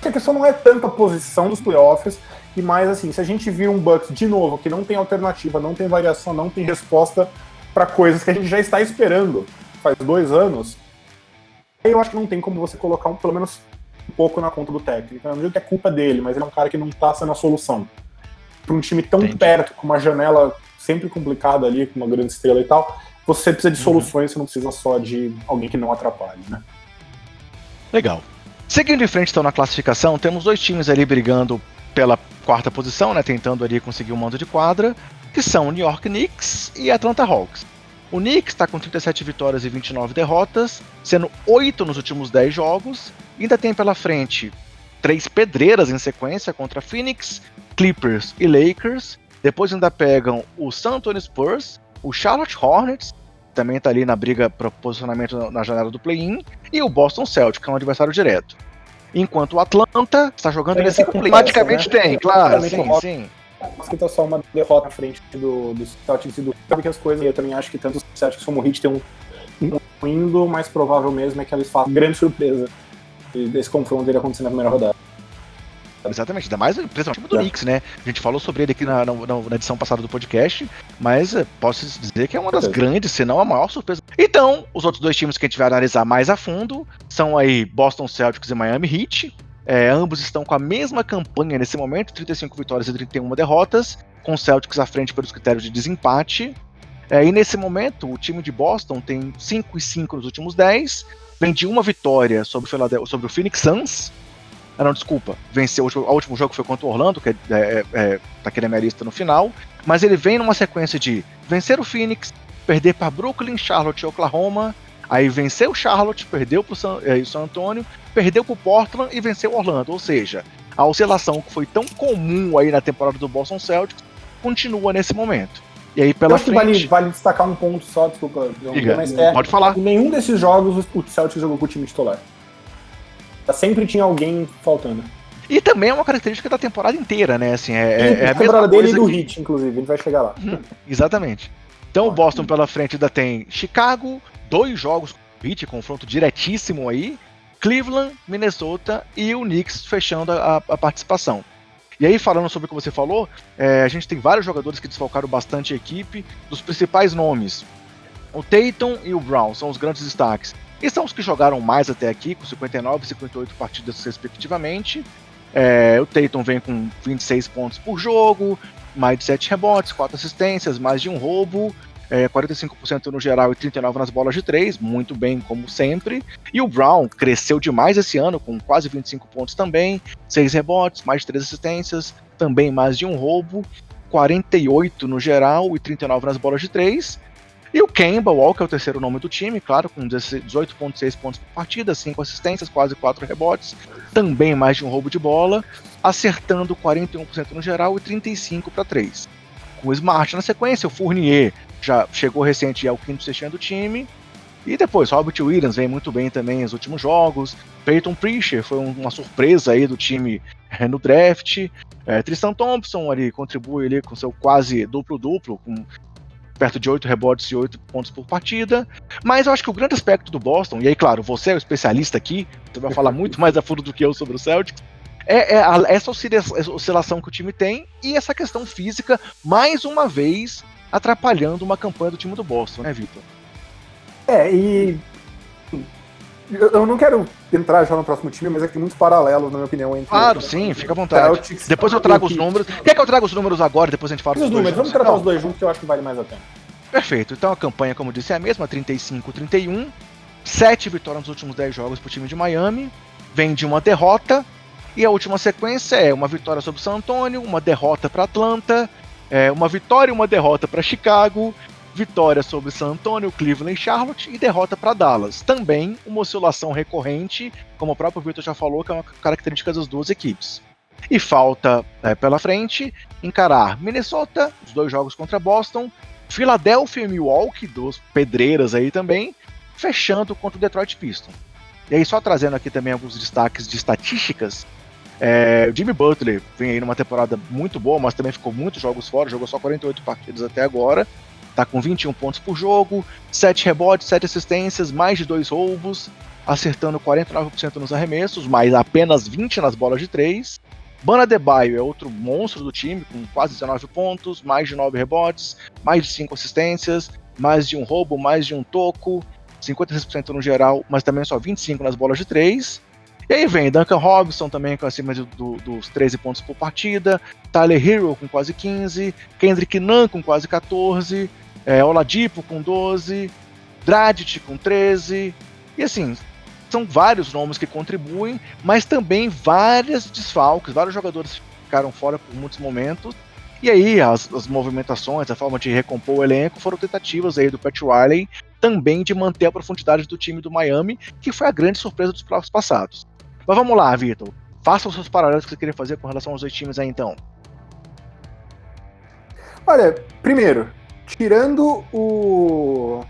a questão não é tanto a posição dos playoffs, e mais assim, se a gente viu um Bucks de novo que não tem alternativa, não tem variação, não tem resposta para coisas que a gente já está esperando faz dois anos, eu acho que não tem como você colocar um, pelo menos um pouco na conta do técnico. Eu não digo que é culpa dele, mas ele é um cara que não está sendo a solução. Para um time tão Entendi. perto, com uma janela sempre complicada ali, com uma grande estrela e tal, você precisa de uhum. soluções, você não precisa só de alguém que não atrapalhe, né? Legal. Seguindo em frente, então, na classificação, temos dois times ali brigando pela quarta posição, né, tentando ali conseguir um mando de quadra, que são New York Knicks e Atlanta Hawks. O Knicks está com 37 vitórias e 29 derrotas, sendo 8 nos últimos 10 jogos. Ainda tem pela frente três pedreiras em sequência contra Phoenix, Clippers e Lakers. Depois ainda pegam o San Antonio Spurs, o Charlotte Hornets, também está ali na briga para posicionamento na janela do play-in, e o Boston Celtics, que é um adversário direto. Enquanto o Atlanta está jogando nesse Praticamente né? tem, claro, sim, sim. Tá só uma derrota à frente do, do Celtics e do sabe que as coisas, eu também acho que tanto o Celtics como o Heat tem um, um indo, o mais provável mesmo é que eles façam grande surpresa desse confronto dele acontecer na primeira rodada. Exatamente, ainda mais principalmente do é. Knicks, né? A gente falou sobre ele aqui na, na, na edição passada do podcast, mas eh, posso dizer que é uma das grandes, se não a maior surpresa. Então, os outros dois times que a gente vai analisar mais a fundo são aí Boston Celtics e Miami Heat. É, ambos estão com a mesma campanha nesse momento, 35 vitórias e 31 derrotas, com o Celtics à frente pelos critérios de desempate. É, e nesse momento, o time de Boston tem 5 e 5 nos últimos 10, vem de uma vitória sobre o, sobre o Phoenix Suns. Ah, não, desculpa. Venceu o último jogo foi contra o Orlando, que é, é, é tá lista no final. Mas ele vem numa sequência de vencer o Phoenix, perder para Brooklyn, Charlotte e Oklahoma. Aí venceu o Charlotte, perdeu para o San, é, San Antonio, perdeu para o Portland e venceu o Orlando. Ou seja, a oscilação que foi tão comum aí na temporada do Boston Celtics continua nesse momento. E aí pela Eu acho frente... que vale, vale destacar um ponto só, desculpa, Diga, mas é, pode falar. Em nenhum desses jogos o Celtics jogou com o time titular. Sempre tinha alguém faltando. E também é uma característica da temporada inteira, né? Assim, é, é, é a temporada dele e do que... Hit, inclusive, ele vai chegar lá. Hum, exatamente. Então o Boston pela frente ainda tem Chicago, dois jogos com Hit, confronto diretíssimo aí, Cleveland, Minnesota e o Knicks fechando a, a participação. E aí, falando sobre o que você falou, é, a gente tem vários jogadores que desfalcaram bastante a equipe. Dos principais nomes, o Tatum e o Brown são os grandes destaques. E são os que jogaram mais até aqui, com 59 e 58 partidas respectivamente. É, o Tatum vem com 26 pontos por jogo, mais de 7 rebotes, 4 assistências, mais de um roubo é, 45% no geral e 39% nas bolas de 3, muito bem como sempre. E o Brown cresceu demais esse ano, com quase 25 pontos também, 6 rebotes, mais de 3 assistências, também mais de um roubo, 48 no geral e 39 nas bolas de 3. E o Kemba que é o terceiro nome do time, claro, com 18,6 pontos por partida, 5 assistências, quase 4 rebotes, também mais de um roubo de bola, acertando 41% no geral e 35 para 3. Com o Smart na sequência, o Fournier já chegou recente ao quinto sextinho do time. E depois, Robert Williams vem muito bem também nos últimos jogos. Peyton Pritchard foi uma surpresa aí do time é, no draft. É, Tristan Thompson ali contribui ali com seu quase duplo-duplo, com perto de 8 rebotes e 8 pontos por partida. Mas eu acho que o grande aspecto do Boston, e aí, claro, você é o especialista aqui, você vai falar muito mais a fundo do que eu sobre o Celtics, é, é a, essa oscilação que o time tem e essa questão física, mais uma vez, atrapalhando uma campanha do time do Boston, né, Vitor? É, e. Eu não quero entrar já no próximo time, mas é que tem muitos paralelos, na minha opinião, entre. Claro, sim, fica à vontade. Celtics, depois eu trago os números. Quer que eu traga os números agora, depois a gente fala os números? Vamos tratar os dois juntos, que eu acho que vale mais a pena. Perfeito. Então a campanha, como disse, é a mesma: 35-31. Sete vitórias nos últimos 10 jogos para o time de Miami. Vem de uma derrota. E a última sequência é uma vitória sobre o San Antonio, uma derrota para Atlanta, é, uma vitória e uma derrota para Chicago, vitória sobre San Antonio, Cleveland e Charlotte e derrota para Dallas. Também uma oscilação recorrente, como o próprio Victor já falou, que é uma característica das duas equipes. E falta é, pela frente encarar Minnesota, os dois jogos contra Boston, Philadelphia e Milwaukee, duas pedreiras aí também, fechando contra o Detroit Pistons. E aí, só trazendo aqui também alguns destaques de estatísticas, é, Jimmy Butler vem aí numa temporada muito boa, mas também ficou muitos jogos fora, jogou só 48 partidas até agora. Tá com 21 pontos por jogo, 7 rebotes, 7 assistências, mais de 2 roubos, acertando 49% nos arremessos, mas apenas 20 nas bolas de 3. Bana Debaio é outro monstro do time, com quase 19 pontos, mais de 9 rebotes, mais de 5 assistências, mais de um roubo, mais de um toco, 56% no geral, mas também só 25 nas bolas de 3. E aí vem Duncan Robinson também com acima de, do, dos 13 pontos por partida, Tyler Hero com quase 15, Kendrick Nunn com quase 14, é, Oladipo com 12, Dragic com 13, e assim, são vários nomes que contribuem, mas também vários desfalques, vários jogadores ficaram fora por muitos momentos. E aí, as, as, movimentações, a forma de recompor o elenco foram tentativas aí do Pat Riley também de manter a profundidade do time do Miami, que foi a grande surpresa dos playoffs passados. Mas vamos lá, Vitor. Faça os seus paralelos que você queria fazer com relação aos dois times aí, então. Olha, primeiro, tirando o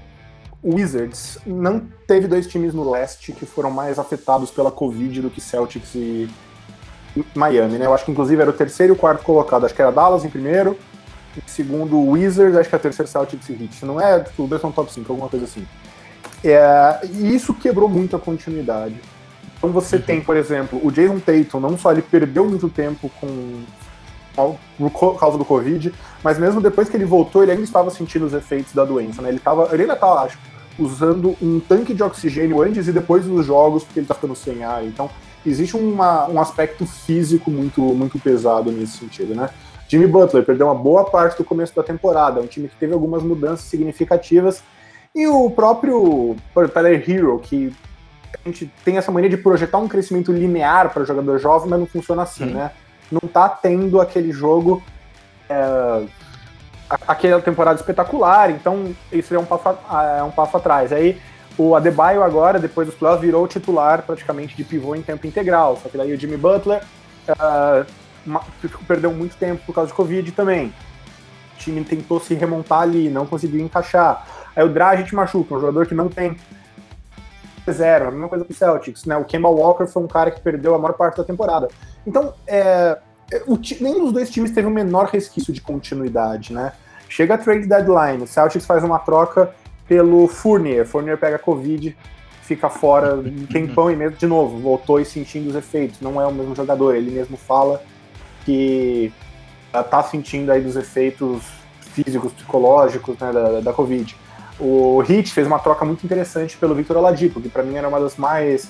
Wizards, não teve dois times no leste que foram mais afetados pela Covid do que Celtics e Miami, né? Eu acho que inclusive era o terceiro e o quarto colocado. Acho que era Dallas em primeiro, em segundo Wizards, acho que é o terceiro Celtics e Heat. Não é, os dois são top 5, alguma coisa assim. É, e isso quebrou muito a continuidade. Então você uhum. tem, por exemplo, o Jason Tatum, não só ele perdeu muito tempo com por causa do Covid, mas mesmo depois que ele voltou, ele ainda estava sentindo os efeitos da doença, né? Ele, tava, ele ainda estava, acho, usando um tanque de oxigênio antes e depois dos jogos, porque ele está ficando sem ar. Então, existe uma, um aspecto físico muito, muito pesado nesse sentido, né? Jimmy Butler perdeu uma boa parte do começo da temporada, um time que teve algumas mudanças significativas, e o próprio Tyler Hero, que a gente tem essa mania de projetar um crescimento linear para jogador jovem, mas não funciona assim, hum. né? Não tá tendo aquele jogo, é, aquela temporada espetacular, então isso é um passo, é um passo atrás. Aí o Adebayo agora, depois dos playoffs, virou titular praticamente de pivô em tempo integral, só que daí o Jimmy Butler uh, perdeu muito tempo por causa de Covid também. O time tentou se remontar ali, não conseguiu encaixar. Aí o Dragic machuca, um jogador que não tem zero, a mesma coisa com o Celtics, né? O Kemba Walker foi um cara que perdeu a maior parte da temporada. Então, é, é o, nenhum dos dois times teve o menor resquício de continuidade, né? Chega a trade deadline, o Celtics faz uma troca pelo Fournier, Fournier pega Covid, fica fora [LAUGHS] um tempão e mesmo, de novo, voltou e sentindo os efeitos, não é o mesmo jogador, ele mesmo fala que tá sentindo aí dos efeitos físicos, psicológicos né, da, da Covid. O Heat fez uma troca muito interessante pelo Victor Oladipo, que para mim era uma das mais.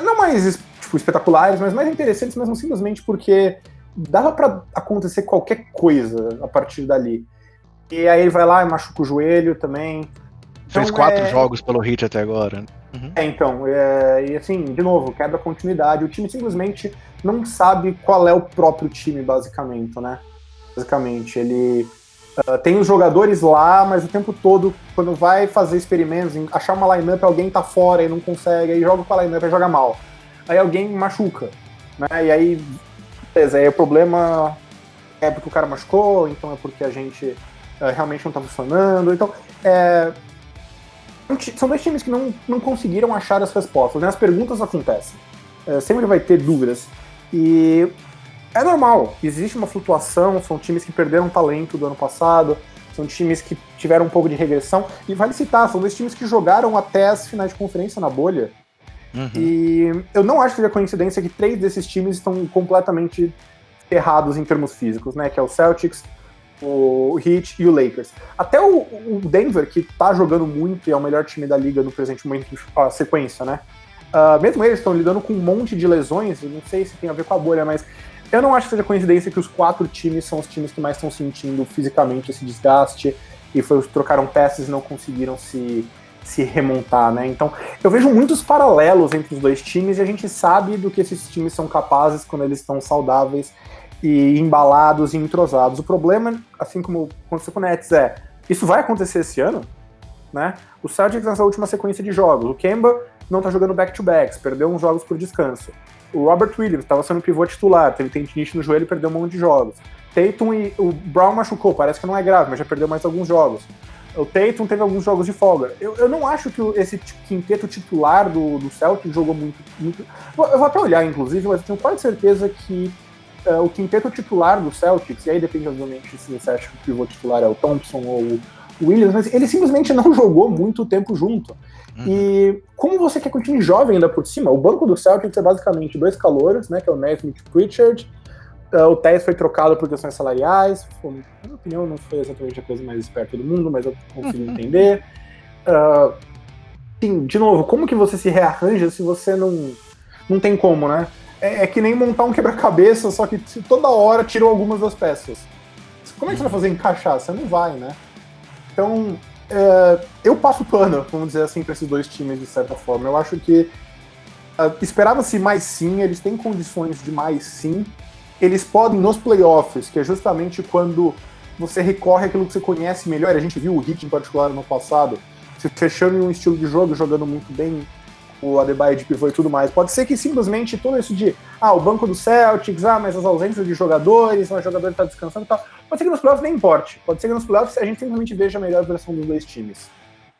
Não mais tipo, espetaculares, mas mais interessantes, mesmo simplesmente porque dava para acontecer qualquer coisa a partir dali. E aí ele vai lá e machuca o joelho também. Fez então, quatro é... jogos pelo Heat até agora. Uhum. É, então, é... e assim, de novo, quebra a continuidade. O time simplesmente não sabe qual é o próprio time, basicamente, né? Basicamente, ele Uh, tem os jogadores lá, mas o tempo todo, quando vai fazer experimentos, achar uma lineup, alguém tá fora e não consegue, aí joga com a lineup e joga mal. Aí alguém machuca, né? E aí, beleza, aí o problema é porque o cara machucou, então é porque a gente uh, realmente não tá funcionando. Então, é, são dois times que não, não conseguiram achar as respostas, né? As perguntas acontecem. Uh, sempre vai ter dúvidas. E é normal, existe uma flutuação, são times que perderam talento do ano passado, são times que tiveram um pouco de regressão, e vale citar, são dois times que jogaram até as finais de conferência na bolha. Uhum. E eu não acho que seja coincidência que três desses times estão completamente errados em termos físicos, né? Que é o Celtics, o Heat e o Lakers. Até o, o Denver, que tá jogando muito e é o melhor time da liga no presente momento, a sequência, né? Uh, mesmo eles estão lidando com um monte de lesões, não sei se tem a ver com a bolha, mas eu não acho que seja coincidência que os quatro times são os times que mais estão sentindo fisicamente esse desgaste e foi, trocaram peças e não conseguiram se, se remontar, né? Então, eu vejo muitos paralelos entre os dois times e a gente sabe do que esses times são capazes quando eles estão saudáveis e embalados e entrosados. O problema, assim como aconteceu com o Nets, é isso vai acontecer esse ano, né? O Celtics nessa última sequência de jogos, o Kemba não tá jogando back-to-backs, perdeu uns jogos por descanso. O Robert Williams estava sendo pivô titular, teve tendinite no joelho e perdeu um monte de jogos. Tatum e o Brown machucou, parece que não é grave, mas já perdeu mais alguns jogos. O Tatum teve alguns jogos de folga. Eu, eu não acho que esse quinteto titular do, do Celtic jogou muito, muito. Eu vou até olhar, inclusive, mas eu tenho quase certeza que uh, o quinteto titular do Celtics, e aí depende, obviamente, se você acha que o pivô titular é o Thompson ou o Williams, mas ele simplesmente não [LAUGHS] jogou muito tempo junto. Uhum. E como você quer que o time jovem ainda por cima, o banco do Celtics é basicamente dois calouros, né, que é o Nesmith e o Pritchard. Uh, o Tess foi trocado por questões salariais. Foi, na minha opinião, não foi exatamente a coisa mais esperta do mundo, mas eu consigo [LAUGHS] uhum. entender. Uh, sim, de novo, como que você se rearranja se você não, não tem como, né? É, é que nem montar um quebra-cabeça, só que toda hora tirou algumas das peças. Como é que você vai fazer encaixar? Você não vai, né? Então, é, eu passo pano, vamos dizer assim, para esses dois times de certa forma. Eu acho que uh, esperava-se mais sim, eles têm condições de mais sim, eles podem, nos playoffs, que é justamente quando você recorre àquilo que você conhece melhor, a gente viu o Hit em particular no passado, se fechando em um estilo de jogo, jogando muito bem, o Adebayo de pivô e tudo mais. Pode ser que simplesmente todo isso de, ah, o banco do Celtics, ah, mas as ausências de jogadores, o jogador está descansando e tal. Pode ser que nos playoffs nem importe. Pode ser que nos playoffs a gente simplesmente veja a melhor versão dos dois times,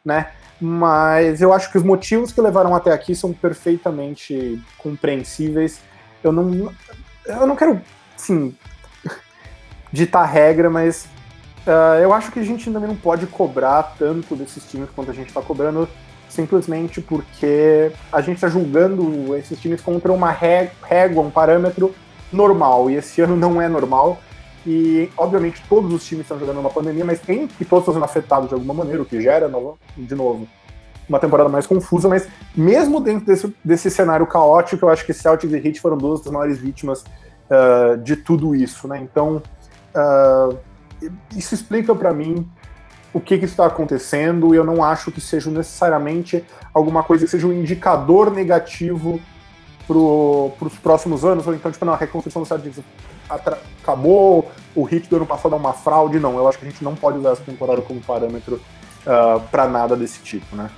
né? Mas eu acho que os motivos que levaram até aqui são perfeitamente compreensíveis. Eu não, eu não quero, assim, [LAUGHS] ditar regra, mas uh, eu acho que a gente também não pode cobrar tanto desses times quanto a gente está cobrando simplesmente porque a gente está julgando esses times contra uma régua, um parâmetro normal, e esse ano não é normal. E, obviamente, todos os times estão jogando numa pandemia, mas tem que todos estão sendo afetados de alguma maneira, o que gera, de novo, uma temporada mais confusa. Mas, mesmo dentro desse, desse cenário caótico, eu acho que Celtics e Heat foram duas das maiores vítimas uh, de tudo isso, né? Então, uh, isso explica para mim o que, que está acontecendo, e eu não acho que seja necessariamente alguma coisa que seja um indicador negativo para os próximos anos, ou então, tipo, não, a reconstrução do Celtics acabou, o hit do ano passado é uma fraude, não. Eu acho que a gente não pode usar essa temporada como parâmetro uh, ah, para nada desse tipo, né?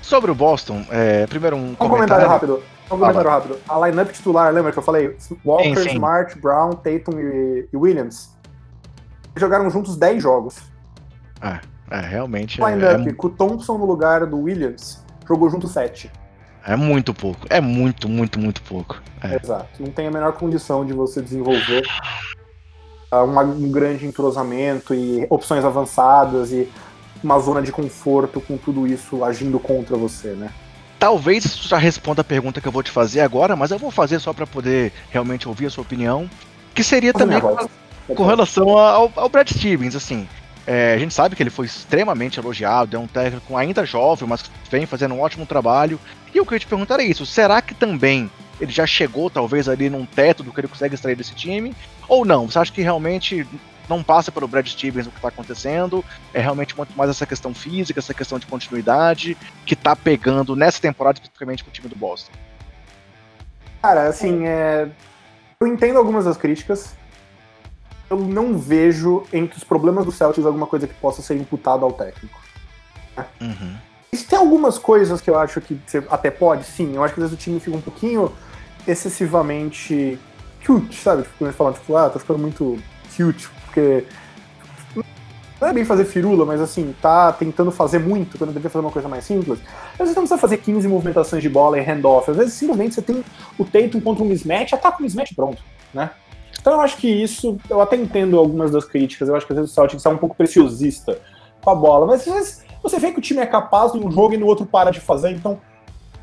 Sobre o Boston, é, primeiro um, um comentário, comentário rápido. Um comentário rápido. A lineup titular, lembra que eu falei? Walker, sim, sim. Smart, Brown, Tatum e, e Williams. Jogaram juntos 10 jogos. É, é realmente. O line-up, é... com o Thompson no lugar do Williams, jogou junto 7. É muito pouco. É muito, muito, muito pouco. É. Exato. Não tem a menor condição de você desenvolver uh, uma, um grande entrosamento e opções avançadas e uma zona de conforto com tudo isso agindo contra você, né? Talvez isso já responda a pergunta que eu vou te fazer agora, mas eu vou fazer só para poder realmente ouvir a sua opinião. Que seria também com, com relação ao, ao Brad Stevens, assim. É, a gente sabe que ele foi extremamente elogiado, é um técnico ainda jovem, mas vem fazendo um ótimo trabalho. E o que eu te perguntar é isso: será que também ele já chegou, talvez, ali num teto do que ele consegue extrair desse time? Ou não? Você acha que realmente não passa pelo Brad Stevens o que está acontecendo? É realmente muito mais essa questão física, essa questão de continuidade, que está pegando nessa temporada, especificamente pro time do Boston? Cara, assim, é... eu entendo algumas das críticas eu não vejo entre os problemas do Celtics alguma coisa que possa ser imputada ao técnico. Uhum. tem algumas coisas que eu acho que você até pode, sim. Eu acho que às vezes o time fica um pouquinho excessivamente cute, sabe? Tipo, quando eles falam, tipo, ah, tá ficando muito cute, porque não é bem fazer firula, mas assim, tá tentando fazer muito quando deveria fazer uma coisa mais simples. Às vezes não precisa fazer 15 movimentações de bola e handoff. Às vezes simplesmente você tem o Tatum contra um mismatch, ataca o mismatch pronto, né? Então eu acho que isso, eu até entendo algumas das críticas, eu acho que às vezes o Celtics é um pouco preciosista com a bola, mas às vezes você vê que o time é capaz de um jogo e no outro para de fazer, então,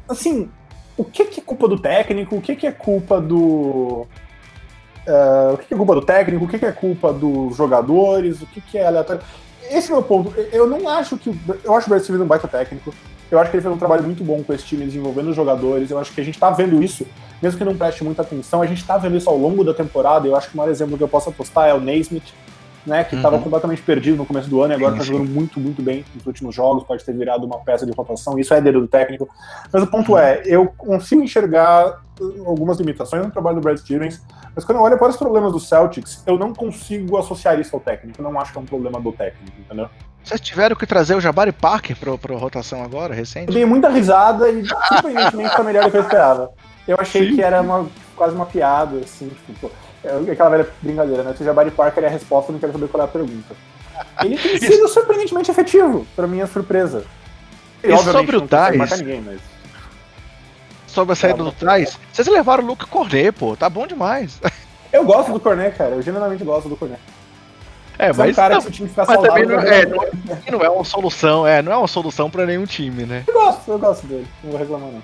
assim, o que, que é culpa do técnico, o que, que é culpa do... Uh, o que, que é culpa do técnico, o que, que é culpa dos jogadores, o que, que é aleatório. Esse é o meu ponto. Eu não acho que. Eu acho o Brad Stevens um baita técnico. Eu acho que ele fez um trabalho muito bom com esse time, desenvolvendo os jogadores. Eu acho que a gente tá vendo isso, mesmo que não preste muita atenção, a gente tá vendo isso ao longo da temporada. Eu acho que o maior exemplo que eu posso apostar é o Naismith, né, que estava uhum. completamente perdido no começo do ano e agora está jogando muito, muito bem nos últimos jogos, pode ter virado uma peça de rotação, isso é dedo do técnico. Mas o ponto uhum. é, eu consigo enxergar algumas limitações no trabalho do Brad Stevens, mas quando eu olho para os problemas do Celtics, eu não consigo associar isso ao técnico, eu não acho que é um problema do técnico, entendeu? Vocês tiveram que trazer o Jabari Parker para a rotação agora, recente? Eu dei muita risada e surpreendentemente foi melhor do que eu esperava. Eu achei Sim. que era uma, quase uma piada, assim, tipo, é aquela velha brincadeira, né? Se o Jabari Parker é a resposta, eu não quero saber qual é a pergunta. Ele tem [LAUGHS] sido surpreendentemente efetivo, para minha surpresa. Ele, e sobre o Tais. Mas... Sobre a saída do Tais, vocês levaram o Luke Cornet, pô, tá bom demais. [LAUGHS] Eu gosto do Cornet, cara, eu genuinamente gosto do Cornet. É, mas, é um que o time fica mas também não, é, não, é, não, é uma solução, é, não é uma solução para nenhum time, né? Eu gosto, eu gosto dele, não vou reclamar não.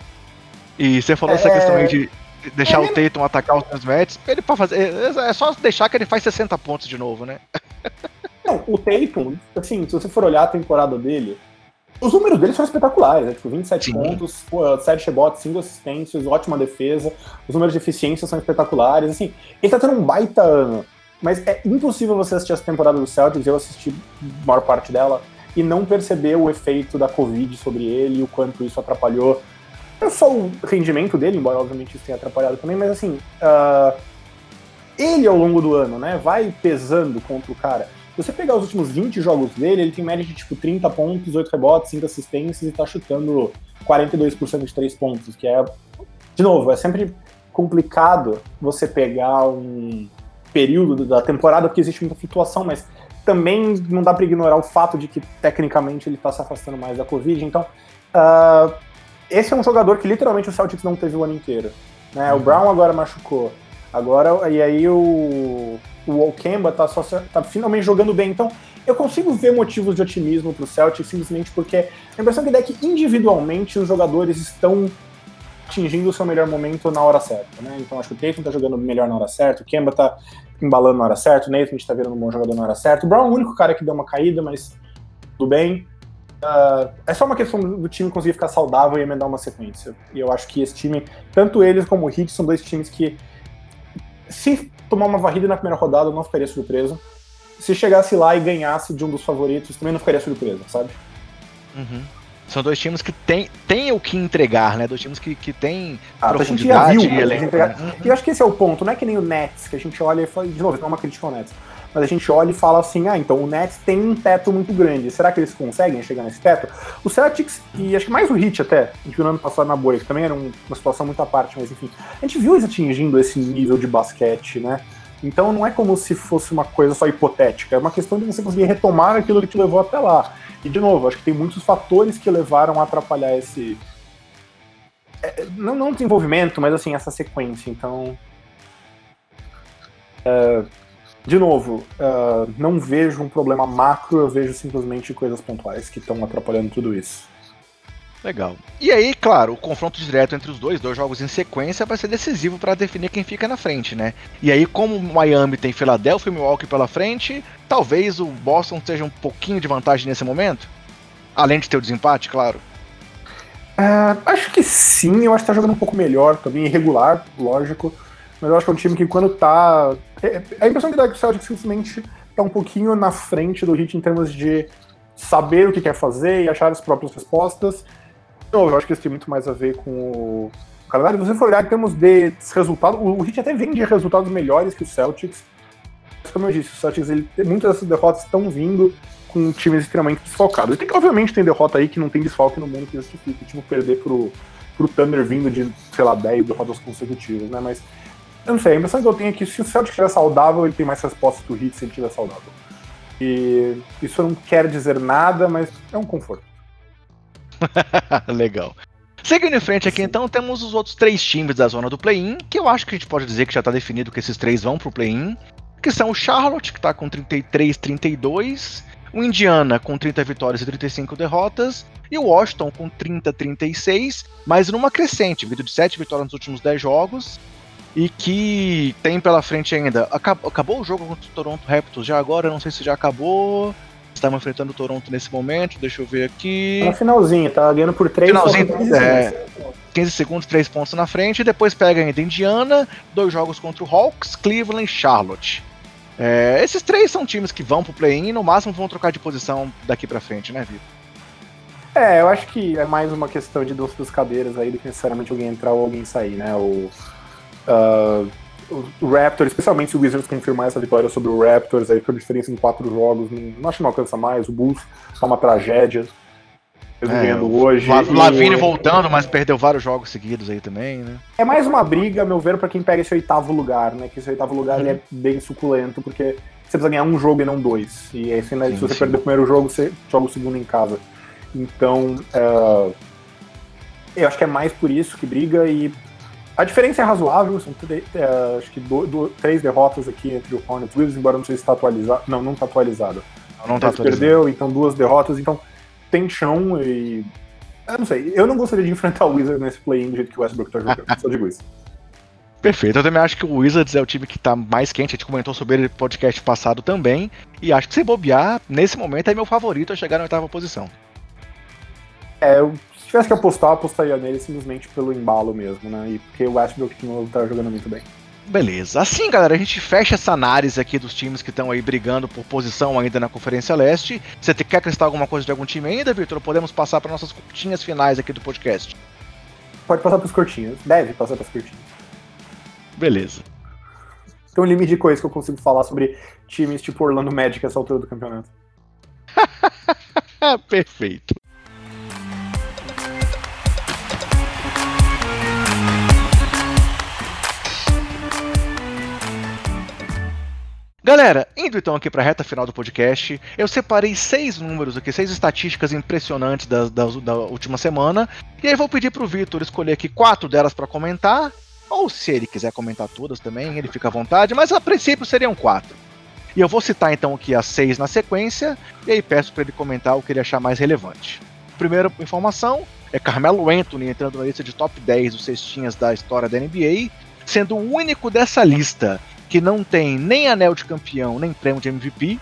E você falou é, essa questão aí de deixar é, o Tatum atacar os transmets, ele para fazer, é, é só deixar que ele faz 60 pontos de novo, né? Não, o Tatum, assim, se você for olhar a temporada dele, os números dele são espetaculares, né? Tipo, 27 Sim. pontos, 7 rebotes, 5 assistências, ótima defesa, os números de eficiência são espetaculares, assim, ele tá tendo um baita ano. Mas é impossível você assistir essa temporada do Celtics, eu assisti a maior parte dela, e não perceber o efeito da Covid sobre ele, o quanto isso atrapalhou. Não só o rendimento dele, embora obviamente isso tenha atrapalhado também, mas assim. Uh, ele ao longo do ano, né, vai pesando contra o cara. Se você pegar os últimos 20 jogos dele, ele tem média de tipo 30 pontos, 8 rebotes, 5 assistências e tá chutando 42% de 3 pontos, que é, de novo, é sempre complicado você pegar um período da temporada, porque existe muita flutuação, mas também não dá para ignorar o fato de que tecnicamente ele está se afastando mais da Covid. Então, uh, esse é um jogador que literalmente o Celtics não teve o ano inteiro. Né? O uhum. Brown agora machucou. Agora, e aí o, o Kemba tá, só, tá finalmente jogando bem. Então, eu consigo ver motivos de otimismo pro Celtics simplesmente porque a impressão que dá é que individualmente os jogadores estão atingindo o seu melhor momento na hora certa, né? Então acho que o Tatum tá jogando melhor na hora certa, o Kemba tá embalando na hora certa, o Nathan tá virando um bom jogador na hora certa. O Brown é o único cara que deu uma caída, mas tudo bem. Uh, é só uma questão do time conseguir ficar saudável e emendar uma sequência. E eu acho que esse time, tanto eles como o Heat, são dois times que, se tomar uma varrida na primeira rodada, eu não ficaria surpreso. Se chegasse lá e ganhasse de um dos favoritos, também não ficaria surpreso, sabe? Uhum. São dois times que têm tem o que entregar, né? Dois times que, que têm ah, profundidade a gente já viu, e elenco. Uhum. E eu acho que esse é o ponto, não é que nem o Nets, que a gente olha e fala, de novo, não é uma crítica ao Nets, mas a gente olha e fala assim, ah, então o Nets tem um teto muito grande, será que eles conseguem chegar nesse teto? O Celtics, e acho que mais o Heat até, a gente no ano passado na bolha, que também era uma situação muito à parte, mas enfim, a gente viu eles atingindo esse nível de basquete, né? Então não é como se fosse uma coisa só hipotética, é uma questão de você conseguir retomar aquilo que te levou até lá. E de novo, acho que tem muitos fatores que levaram a atrapalhar esse. É, não, não desenvolvimento, mas assim, essa sequência. Então. É, de novo, uh, não vejo um problema macro, eu vejo simplesmente coisas pontuais que estão atrapalhando tudo isso. Legal. E aí, claro, o confronto direto entre os dois, dois jogos em sequência, vai ser decisivo para definir quem fica na frente, né? E aí, como Miami tem Philadelphia e Milwaukee pela frente, talvez o Boston seja um pouquinho de vantagem nesse momento? Além de ter o desempate, claro. Uh, acho que sim, eu acho que tá jogando um pouco melhor também, irregular, lógico. Mas eu acho que é um time que quando tá. É, é, a impressão que dá é que o Celtics simplesmente tá um pouquinho na frente do Heat em termos de saber o que quer fazer e achar as próprias respostas. Então, eu acho que isso tem muito mais a ver com o calendário. Se você for olhar em termos de resultados, o Heat até vem de resultados melhores que o Celtics. Mas, como eu disse, o Celtics, ele, muitas dessas derrotas estão vindo com times extremamente desfalcados. E tem, obviamente tem derrota aí que não tem desfalque no mundo que justifica o time perder pro, pro Thunder vindo de, sei lá, 10 derrotas consecutivas, né? Mas, eu não sei, a impressão que eu tenho é que se o Celtics estiver saudável, ele tem mais respostas que o Heat se ele estiver saudável. E isso não quer dizer nada, mas é um conforto. [LAUGHS] Legal. Seguindo em frente aqui, então, temos os outros três times da zona do play-in, que eu acho que a gente pode dizer que já está definido que esses três vão pro play-in, que são o Charlotte, que está com 33-32, o Indiana com 30 vitórias e 35 derrotas, e o Washington com 30-36, mas numa crescente, vindo de 7 vitórias nos últimos 10 jogos, e que tem pela frente ainda. Acabou, acabou o jogo contra o Toronto Raptors já agora, não sei se já acabou. Estamos enfrentando o Toronto nesse momento, deixa eu ver aqui. Tá no finalzinho, tá ganhando por 3 Finalzinho, 15 é, 15 segundos, 3 pontos na frente, e depois pega ainda Indiana, dois jogos contra o Hawks, Cleveland e Charlotte. É, esses três são times que vão pro play-in e no máximo vão trocar de posição daqui para frente, né, Vitor? É, eu acho que é mais uma questão de duas cadeiras aí do que necessariamente alguém entrar ou alguém sair, né? O, uh, o Raptors, especialmente se o Wizards confirmar essa vitória sobre o Raptors, aí com a diferença em quatro jogos, não, não acho que não alcança mais. O Bulls tá uma tragédia. É, hoje. La Lavine o... voltando, mas perdeu vários jogos seguidos aí também, né? É mais uma briga, meu ver, para quem pega esse oitavo lugar, né? Que esse oitavo lugar uhum. é bem suculento, porque você precisa ganhar um jogo e não dois. E aí, né, se você sim. perder o primeiro jogo, você joga o segundo em casa. Então, uh, eu acho que é mais por isso que briga e a diferença é razoável, são é, acho que do, do, três derrotas aqui entre o Hornets e Wizards, embora não sei se está atualizado. Não, não está atualizado. Não, não tá atualizado. perdeu, então duas derrotas, então tem chão e. Eu não sei, eu não gostaria de [LAUGHS] enfrentar o Wizards nesse play-in do jeito que o Westbrook está jogando, só digo isso. [LAUGHS] Perfeito, eu também acho que o Wizards é o time que está mais quente, a gente comentou sobre ele no podcast passado também, e acho que se bobear, nesse momento é meu favorito a chegar na oitava posição. É, eu se tivesse que apostar, apostaria nele simplesmente pelo embalo mesmo, né? E porque o Westbrook de novo tá jogando muito bem. Beleza. Assim, galera, a gente fecha essa análise aqui dos times que estão aí brigando por posição ainda na Conferência Leste. Você quer acrescentar alguma coisa de algum time ainda, Vitor? Podemos passar para nossas curtinhas finais aqui do podcast. Pode passar para os curtinhos. Deve passar para os curtinhos. Beleza. Tem um limite de coisas que eu consigo falar sobre times tipo Orlando Magic essa altura do campeonato. [LAUGHS] Perfeito. Galera, indo então aqui para a reta final do podcast, eu separei seis números aqui, seis estatísticas impressionantes da, da, da última semana, e aí vou pedir para o Vitor escolher aqui quatro delas para comentar, ou se ele quiser comentar todas também, ele fica à vontade, mas a princípio seriam quatro. E eu vou citar então aqui as seis na sequência, e aí peço para ele comentar o que ele achar mais relevante. Primeira informação é Carmelo Anthony entrando na lista de top 10 dos cestinhas da história da NBA, sendo o único dessa lista que não tem nem anel de campeão, nem prêmio de MVP.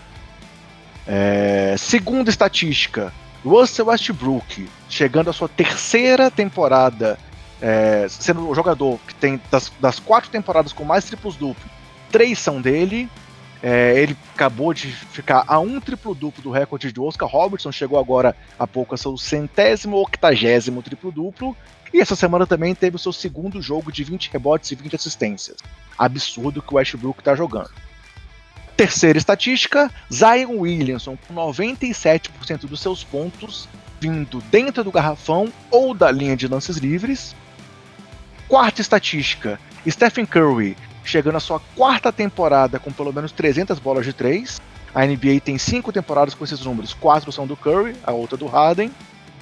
É, segunda estatística, Russell Westbrook, chegando à sua terceira temporada, é, sendo o jogador que tem das, das quatro temporadas com mais triplos duplos, três são dele. É, ele acabou de ficar a um triplo duplo do recorde de Oscar Robertson, chegou agora há pouco a seu centésimo octagésimo triplo duplo. E essa semana também teve o seu segundo jogo de 20 rebotes e 20 assistências. Absurdo que o Westbrook está jogando. Terceira estatística, Zion Williamson com 97% dos seus pontos vindo dentro do garrafão ou da linha de lances livres. Quarta estatística, Stephen Curry chegando à sua quarta temporada com pelo menos 300 bolas de três. A NBA tem cinco temporadas com esses números, quatro são do Curry, a outra do Harden.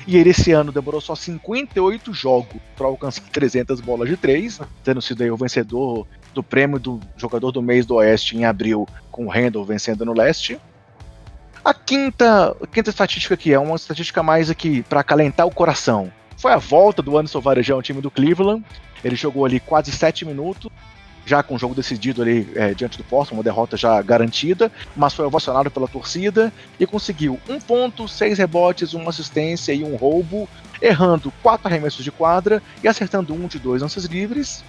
E ele esse ano demorou só 58 jogos para alcançar 300 bolas de três, tendo sido aí o vencedor do prêmio do jogador do mês do Oeste em abril, com o Randall vencendo no leste. A quinta, a quinta estatística aqui é uma estatística mais aqui para acalentar o coração. Foi a volta do Anderson Varejão ao time do Cleveland. Ele jogou ali quase 7 minutos, já com o jogo decidido ali é, diante do Porto, uma derrota já garantida, mas foi ovacionado pela torcida e conseguiu um ponto, seis rebotes, uma assistência e um roubo, errando quatro arremessos de quadra e acertando um de dois lances livres.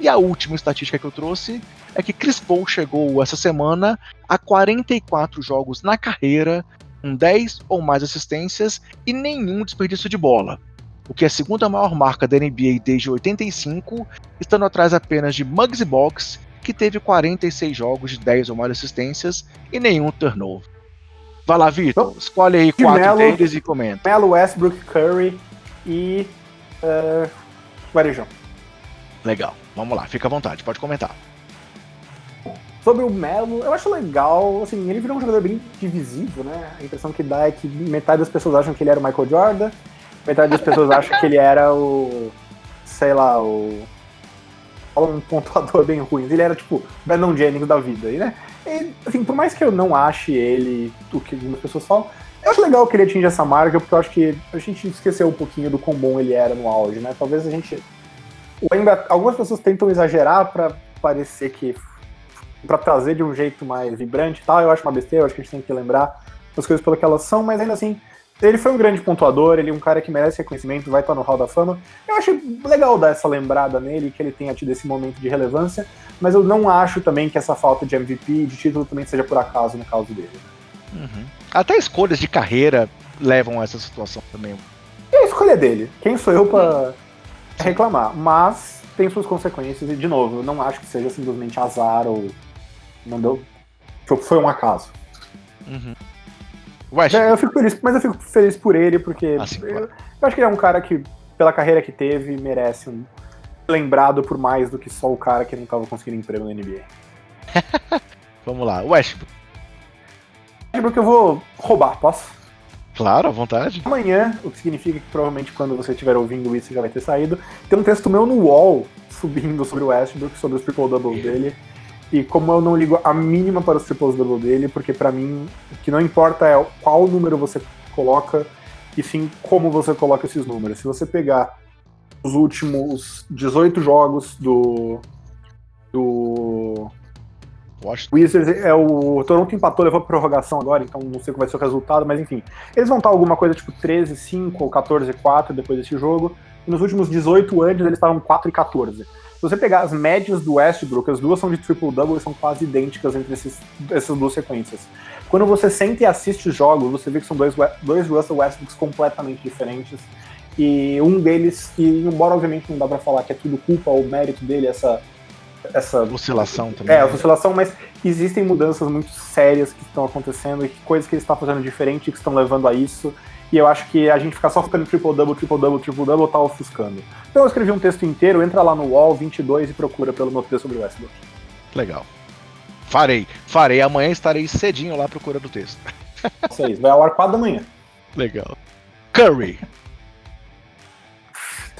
E a última estatística que eu trouxe é que Chris Paul chegou essa semana a 44 jogos na carreira, com 10 ou mais assistências e nenhum desperdício de bola o que é a segunda maior marca da NBA desde 85, estando atrás apenas de Muggsy Box, que teve 46 jogos de 10 ou mais assistências e nenhum turnover. Vai lá, Vitor, escolhe aí quatro Melo, deles e comenta. Melo, Westbrook, Curry e uh, Varejão. Legal, vamos lá, fica à vontade, pode comentar. Sobre o Melo, eu acho legal, assim, ele virou um jogador bem divisível, né? A impressão que dá é que metade das pessoas acham que ele era o Michael Jordan, metade das pessoas acham que ele era o. sei lá, o. um pontuador bem ruim. Ele era tipo Brandon Jennings da vida. Né? E, assim, por mais que eu não ache ele o que algumas pessoas falam, eu acho legal que ele atinja essa marca, porque eu acho que a gente esqueceu um pouquinho do quão bom ele era no auge, né? Talvez a gente. Ainda, algumas pessoas tentam exagerar para parecer que. para trazer de um jeito mais vibrante e tal. Eu acho uma besteira, eu acho que a gente tem que lembrar as coisas pelo que elas são, mas ainda assim, ele foi um grande pontuador, ele é um cara que merece reconhecimento, vai estar no Hall da Fama. Eu acho legal dar essa lembrada nele, que ele tenha tido esse momento de relevância, mas eu não acho também que essa falta de MVP, de título, também seja por acaso no caso dele. Uhum. Até escolhas de carreira levam a essa situação também. E a escolha dele. Quem sou eu para reclamar? Mas tem suas consequências, e de novo, eu não acho que seja simplesmente azar ou. Não deu. Foi um acaso. Uhum. É, eu fico feliz, mas eu fico feliz por ele, porque assim, eu, eu, acho que ele é um cara que, pela carreira que teve, merece um lembrado por mais do que só o cara que não estava conseguindo emprego na NBA. [LAUGHS] Vamos lá, Westbrook. Westbrook eu vou roubar, posso? Claro, à vontade. Amanhã, o que significa que provavelmente quando você estiver ouvindo isso já vai ter saído, tem um texto meu no wall subindo sobre o Westbrook, sobre os triple doubles dele. E como eu não ligo a mínima para os triples double dele, porque para mim o que não importa é qual número você coloca, e sim como você coloca esses números. Se você pegar os últimos 18 jogos do. do. Washington. Wizards, é o Toronto empatou, levou a prorrogação agora, então não sei qual vai ser o resultado, mas enfim. Eles vão estar alguma coisa tipo 13-5 ou 14-4 depois desse jogo. E nos últimos 18 anos eles estavam 4 e 14. Se você pegar as médias do Westbrook, as duas são de triple-double são quase idênticas entre esses, essas duas sequências. Quando você sente e assiste os jogos, você vê que são dois, dois Russell Westbrooks completamente diferentes. E um deles, e embora obviamente não dá pra falar que é tudo culpa ou mérito dele, essa essa oscilação também. É, oscilação, mas existem mudanças muito sérias que estão acontecendo e coisas que ele está fazendo diferente que estão levando a isso. E eu acho que a gente ficar só ficando triple-double, triple-double, triple-double tá ofuscando. Então eu escrevi um texto inteiro, entra lá no Wall 22 e procura pelo meu texto sobre o Westbrook. Legal. Farei, farei. Amanhã estarei cedinho lá procurando o texto. Isso aí, vai ao ar 4 da manhã. Legal. Curry.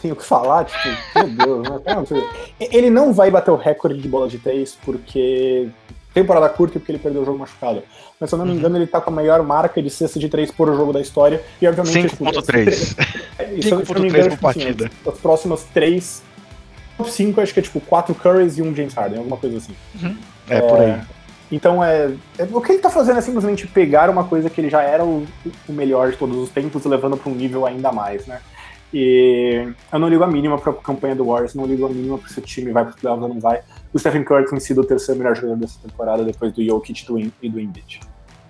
Tenho que falar, tipo, meu Deus, né? Ele não vai bater o recorde de bola de 3 porque temporada curta e porque ele perdeu o jogo machucado. Mas se eu não me uhum. engano, ele tá com a maior marca de cesta de 3 por jogo da história. E obviamente. 5.3. 5.3 [LAUGHS] por partida. Assim, os próximos 3. Top 5, acho que é tipo 4 Currys e um James Harden, alguma coisa assim. Uhum. É, é, por aí. Então, é, é, o que ele tá fazendo é simplesmente pegar uma coisa que ele já era o, o melhor de todos os tempos e levando para um nível ainda mais, né? E eu não ligo a mínima pra campanha do Warriors, não ligo a mínima pra se o time vai pro playoffs ou não vai. O Stephen Curry tem sido o terceiro melhor jogador dessa temporada depois do Jokic e do Embiid.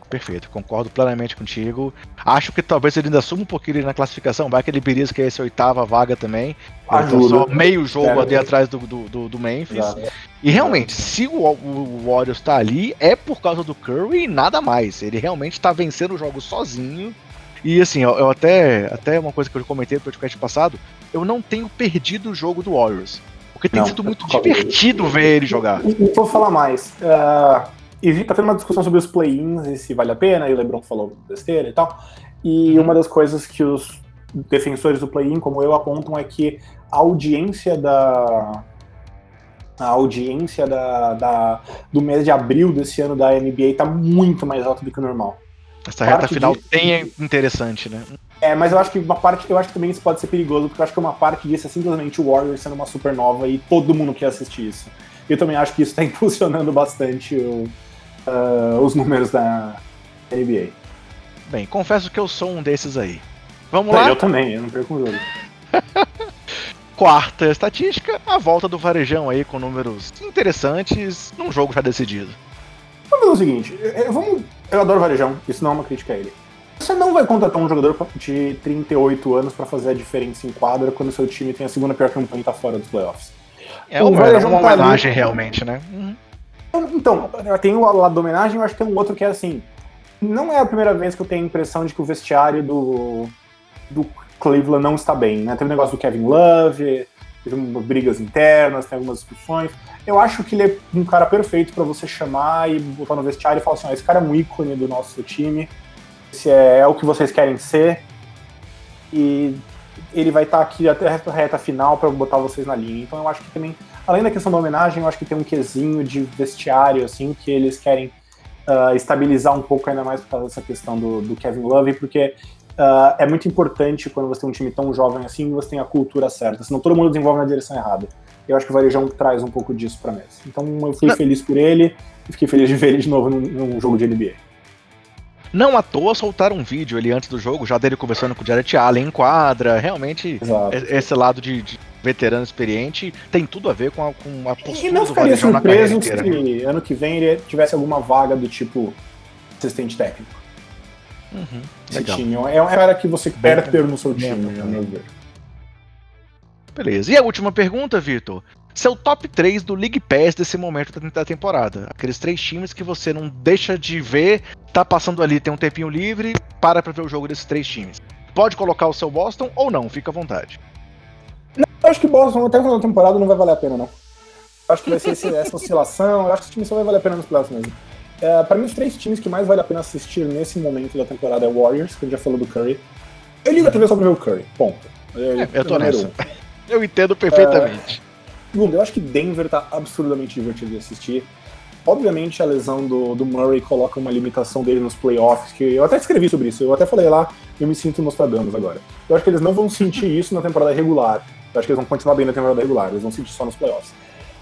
Perfeito, concordo plenamente contigo. Acho que talvez ele ainda suma um pouquinho na classificação, vai que ele belisca essa oitava vaga também. Ajuda. Só meio jogo ali atrás do, do, do Memphis. E realmente, se o, o Warriors tá ali, é por causa do Curry e nada mais. Ele realmente tá vencendo o jogo sozinho e assim, eu, eu, até, até uma coisa que eu comentei no podcast passado, eu não tenho perdido o jogo do Warriors. Porque tem não, sido muito divertido ver ele jogar. E, e vou falar mais. Uh, e tá tendo uma discussão sobre os play-ins e se vale a pena, e o Lebron falou besteira e tal. E uhum. uma das coisas que os defensores do play-in, como eu, apontam é que a audiência da. A audiência da, da, do mês de abril desse ano da NBA tá muito mais alta do que o normal. Essa reta final tem é interessante, né? É, mas eu acho que uma parte, eu acho que também isso pode ser perigoso, porque eu acho que uma parte disso é simplesmente o Warriors sendo uma supernova e todo mundo quer assistir isso. Eu também acho que isso está [LAUGHS] impulsionando bastante o, uh, os números da NBA. Bem, confesso que eu sou um desses aí. Vamos lá? Eu também, eu não perco um jogo. [LAUGHS] Quarta estatística, a volta do Varejão aí com números interessantes num jogo já decidido. Vamos fazer o seguinte, vamos eu adoro Varejão, isso não é uma crítica a ele. Você não vai contratar um jogador de 38 anos para fazer a diferença em quadra quando seu time tem a segunda pior campanha e tá fora dos playoffs. É uma, é uma tá homenagem realmente, né? Uhum. Então, tem o lado da homenagem, eu acho que tem um outro que é assim. Não é a primeira vez que eu tenho a impressão de que o vestiário do, do Cleveland não está bem, né? Tem o negócio do Kevin Love, teve brigas internas, tem algumas discussões. Eu acho que ele é um cara perfeito para você chamar e botar no vestiário e falar assim: esse cara é um ícone do nosso time, esse é, é o que vocês querem ser, e ele vai estar tá aqui até a reta final para botar vocês na linha. Então eu acho que também, além da questão da homenagem, eu acho que tem um quesinho de vestiário, assim, que eles querem uh, estabilizar um pouco ainda mais por causa dessa questão do, do Kevin Love, porque uh, é muito importante quando você tem um time tão jovem assim, você tem a cultura certa, senão todo mundo desenvolve na direção errada. Eu acho que o Varejão traz um pouco disso pra mesa. Então eu fui Não. feliz por ele e fiquei feliz de ver ele de novo num, num jogo de NBA. Não à toa soltaram um vídeo ali antes do jogo, já dele conversando com o Jared Allen em quadra. Realmente, Exato. esse lado de, de, veterano experiente tem tudo a ver com a, com a postura E não ficaria surpreso se ano que vem ele tivesse alguma vaga do tipo assistente técnico. Uhum, time é um cara que você quer ter no seu time, a meu ver. Beleza. E a última pergunta, Vitor? Seu top 3 do League Pass desse momento da temporada. Aqueles três times que você não deixa de ver, tá passando ali, tem um tempinho livre, para pra ver o jogo desses três times. Pode colocar o seu Boston ou não, fica à vontade. Não, eu acho que Boston até o final da temporada não vai valer a pena, não. Eu acho que vai ser essa oscilação, eu acho que esse time só vai valer a pena nos playoffs mesmo. É, para mim, os três times que mais vale a pena assistir nesse momento da temporada é o Warriors, que a gente já falou do Curry. Eu ligo a TV só pra ver o Curry, ponto. Eu, é, eu tô nessa. Um. [LAUGHS] Eu entendo perfeitamente. É, eu acho que Denver tá absurdamente divertido de assistir. Obviamente a lesão do, do Murray coloca uma limitação dele nos playoffs, que eu até escrevi sobre isso, eu até falei lá, eu me sinto Nostradamus agora. Eu acho que eles não vão sentir isso na temporada regular. Eu acho que eles vão continuar bem na temporada regular, eles vão sentir só nos playoffs.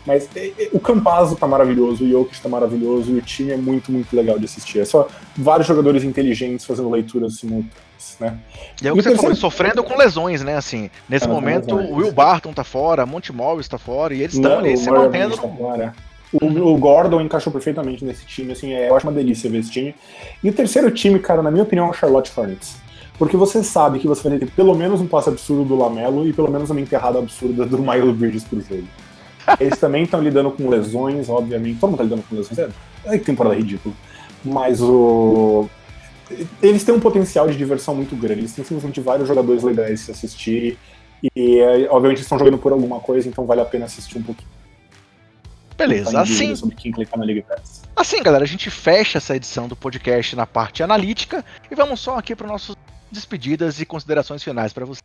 Mas e, e, o Campazzo tá maravilhoso, o Jokic tá maravilhoso, e o time é muito, muito legal de assistir. É só vários jogadores inteligentes fazendo leituras simultâneas, né? E é o que e você terceiro... falou, sofrendo com lesões, né? Assim, nesse é, momento, o Will Barton tá fora, Monte Morris tá fora, e eles estão ali se mantendo. Tá fora. O, o, Gordon encaixou perfeitamente nesse time, assim, é, eu acho uma delícia ver esse time. E o terceiro time, cara, na minha opinião, é o Charlotte Hornets. Porque você sabe que você vai ter pelo menos um passe absurdo do Lamelo e pelo menos uma enterrada absurda do Miles Bridges por jogo. Eles também estão lidando com lesões, obviamente. Todo mundo está lidando com lesões. É, é temporada ridícula. Mas o. Eles têm um potencial de diversão muito grande. Eles têm simplesmente vários jogadores legais se assistir. E, obviamente, estão jogando por alguma coisa, então vale a pena assistir um pouquinho. Beleza, assim. Na League Pass. Assim, galera, a gente fecha essa edição do podcast na parte analítica e vamos só aqui para nossas despedidas e considerações finais para você.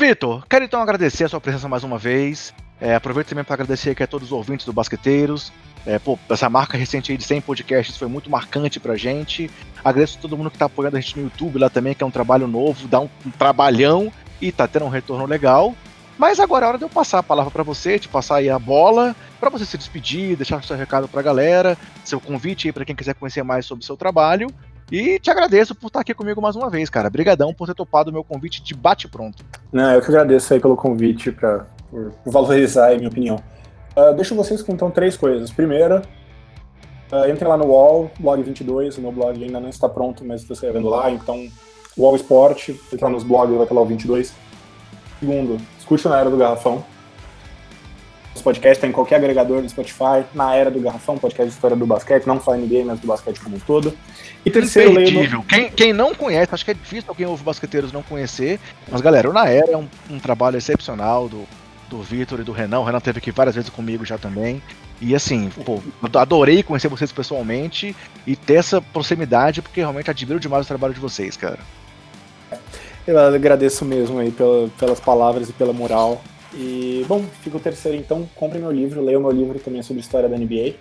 Vitor, quero então agradecer a sua presença mais uma vez. É, aproveito também para agradecer aqui a todos os ouvintes do Basqueteiros. É, pô, essa marca recente aí de 100 podcasts foi muito marcante pra gente. Agradeço a todo mundo que tá apoiando a gente no YouTube lá também, que é um trabalho novo, dá um, um trabalhão e tá tendo um retorno legal. Mas agora é hora de eu passar a palavra para você, te passar aí a bola, para você se despedir, deixar seu recado pra galera, seu convite aí para quem quiser conhecer mais sobre o seu trabalho. E te agradeço por estar aqui comigo mais uma vez, cara. Obrigadão por ter topado o meu convite de bate-pronto. Não, eu que agradeço aí pelo convite, pra, por valorizar a minha opinião. Uh, deixo vocês com então três coisas. Primeira, uh, lá no UOL, blog 22, o meu blog ainda não está pronto, mas estou escrevendo lá, então UOL Esporte, entra nos blogs, vai pela 22. Segundo, escute na Era do Garrafão, esse podcast tem em qualquer agregador no Spotify, na era do Garrafão, podcast de história do basquete, não só NBA, mas do basquete como um todo. E terceiro, leio. Quem, quem não conhece, acho que é difícil alguém ouve basqueteiros não conhecer, mas galera, o Na Era é um, um trabalho excepcional do, do Vitor e do Renan. O Renan teve aqui várias vezes comigo já também. E assim, pô, adorei conhecer vocês pessoalmente e ter essa proximidade, porque realmente admiro demais o trabalho de vocês, cara. Eu agradeço mesmo aí pela, pelas palavras e pela moral. E, bom, fica o terceiro então. Compre meu livro, leia o meu livro também sobre história da NBA.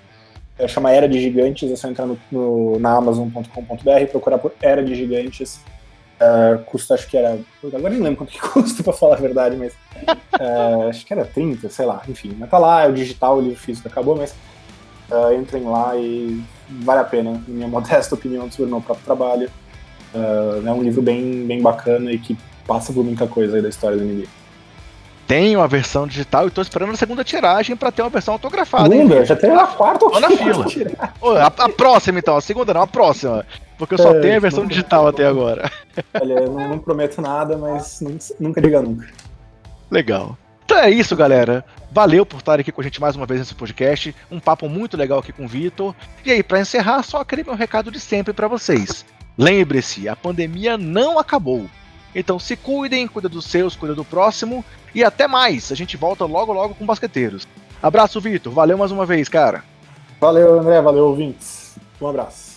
É, chama Era de Gigantes, é só entrar no, no na Amazon.com.br procurar por Era de Gigantes. Uh, custa, acho que era. Agora nem lembro quanto que [LAUGHS] custa, pra falar a verdade, mas. Uh, acho que era 30, sei lá, enfim. Mas tá lá, é o digital, o livro físico acabou, mas. Uh, entrem lá e vale a pena, na minha modesta opinião, sobre o meu próprio trabalho. é um livro bem, bem bacana e que passa por muita coisa aí da história do NBA tenho a versão digital e tô esperando a segunda tiragem para ter uma versão autografada. Segunda? Já tem a quarta ou na fila. A, a, próxima, então, a segunda não, a próxima. Porque eu só é, tenho a versão digital até agora. Olha, eu não, não prometo nada, mas nunca diga nunca. Legal. Então é isso, galera. Valeu por estar aqui com a gente mais uma vez nesse podcast. Um papo muito legal aqui com o Vitor. E aí, para encerrar, só aquele meu recado de sempre para vocês. Lembre-se, a pandemia não acabou. Então se cuidem, cuida dos seus, cuida do próximo e até mais. A gente volta logo logo com basqueteiros. Abraço, Vitor. Valeu mais uma vez, cara. Valeu, André. Valeu, ouvintes. Um abraço.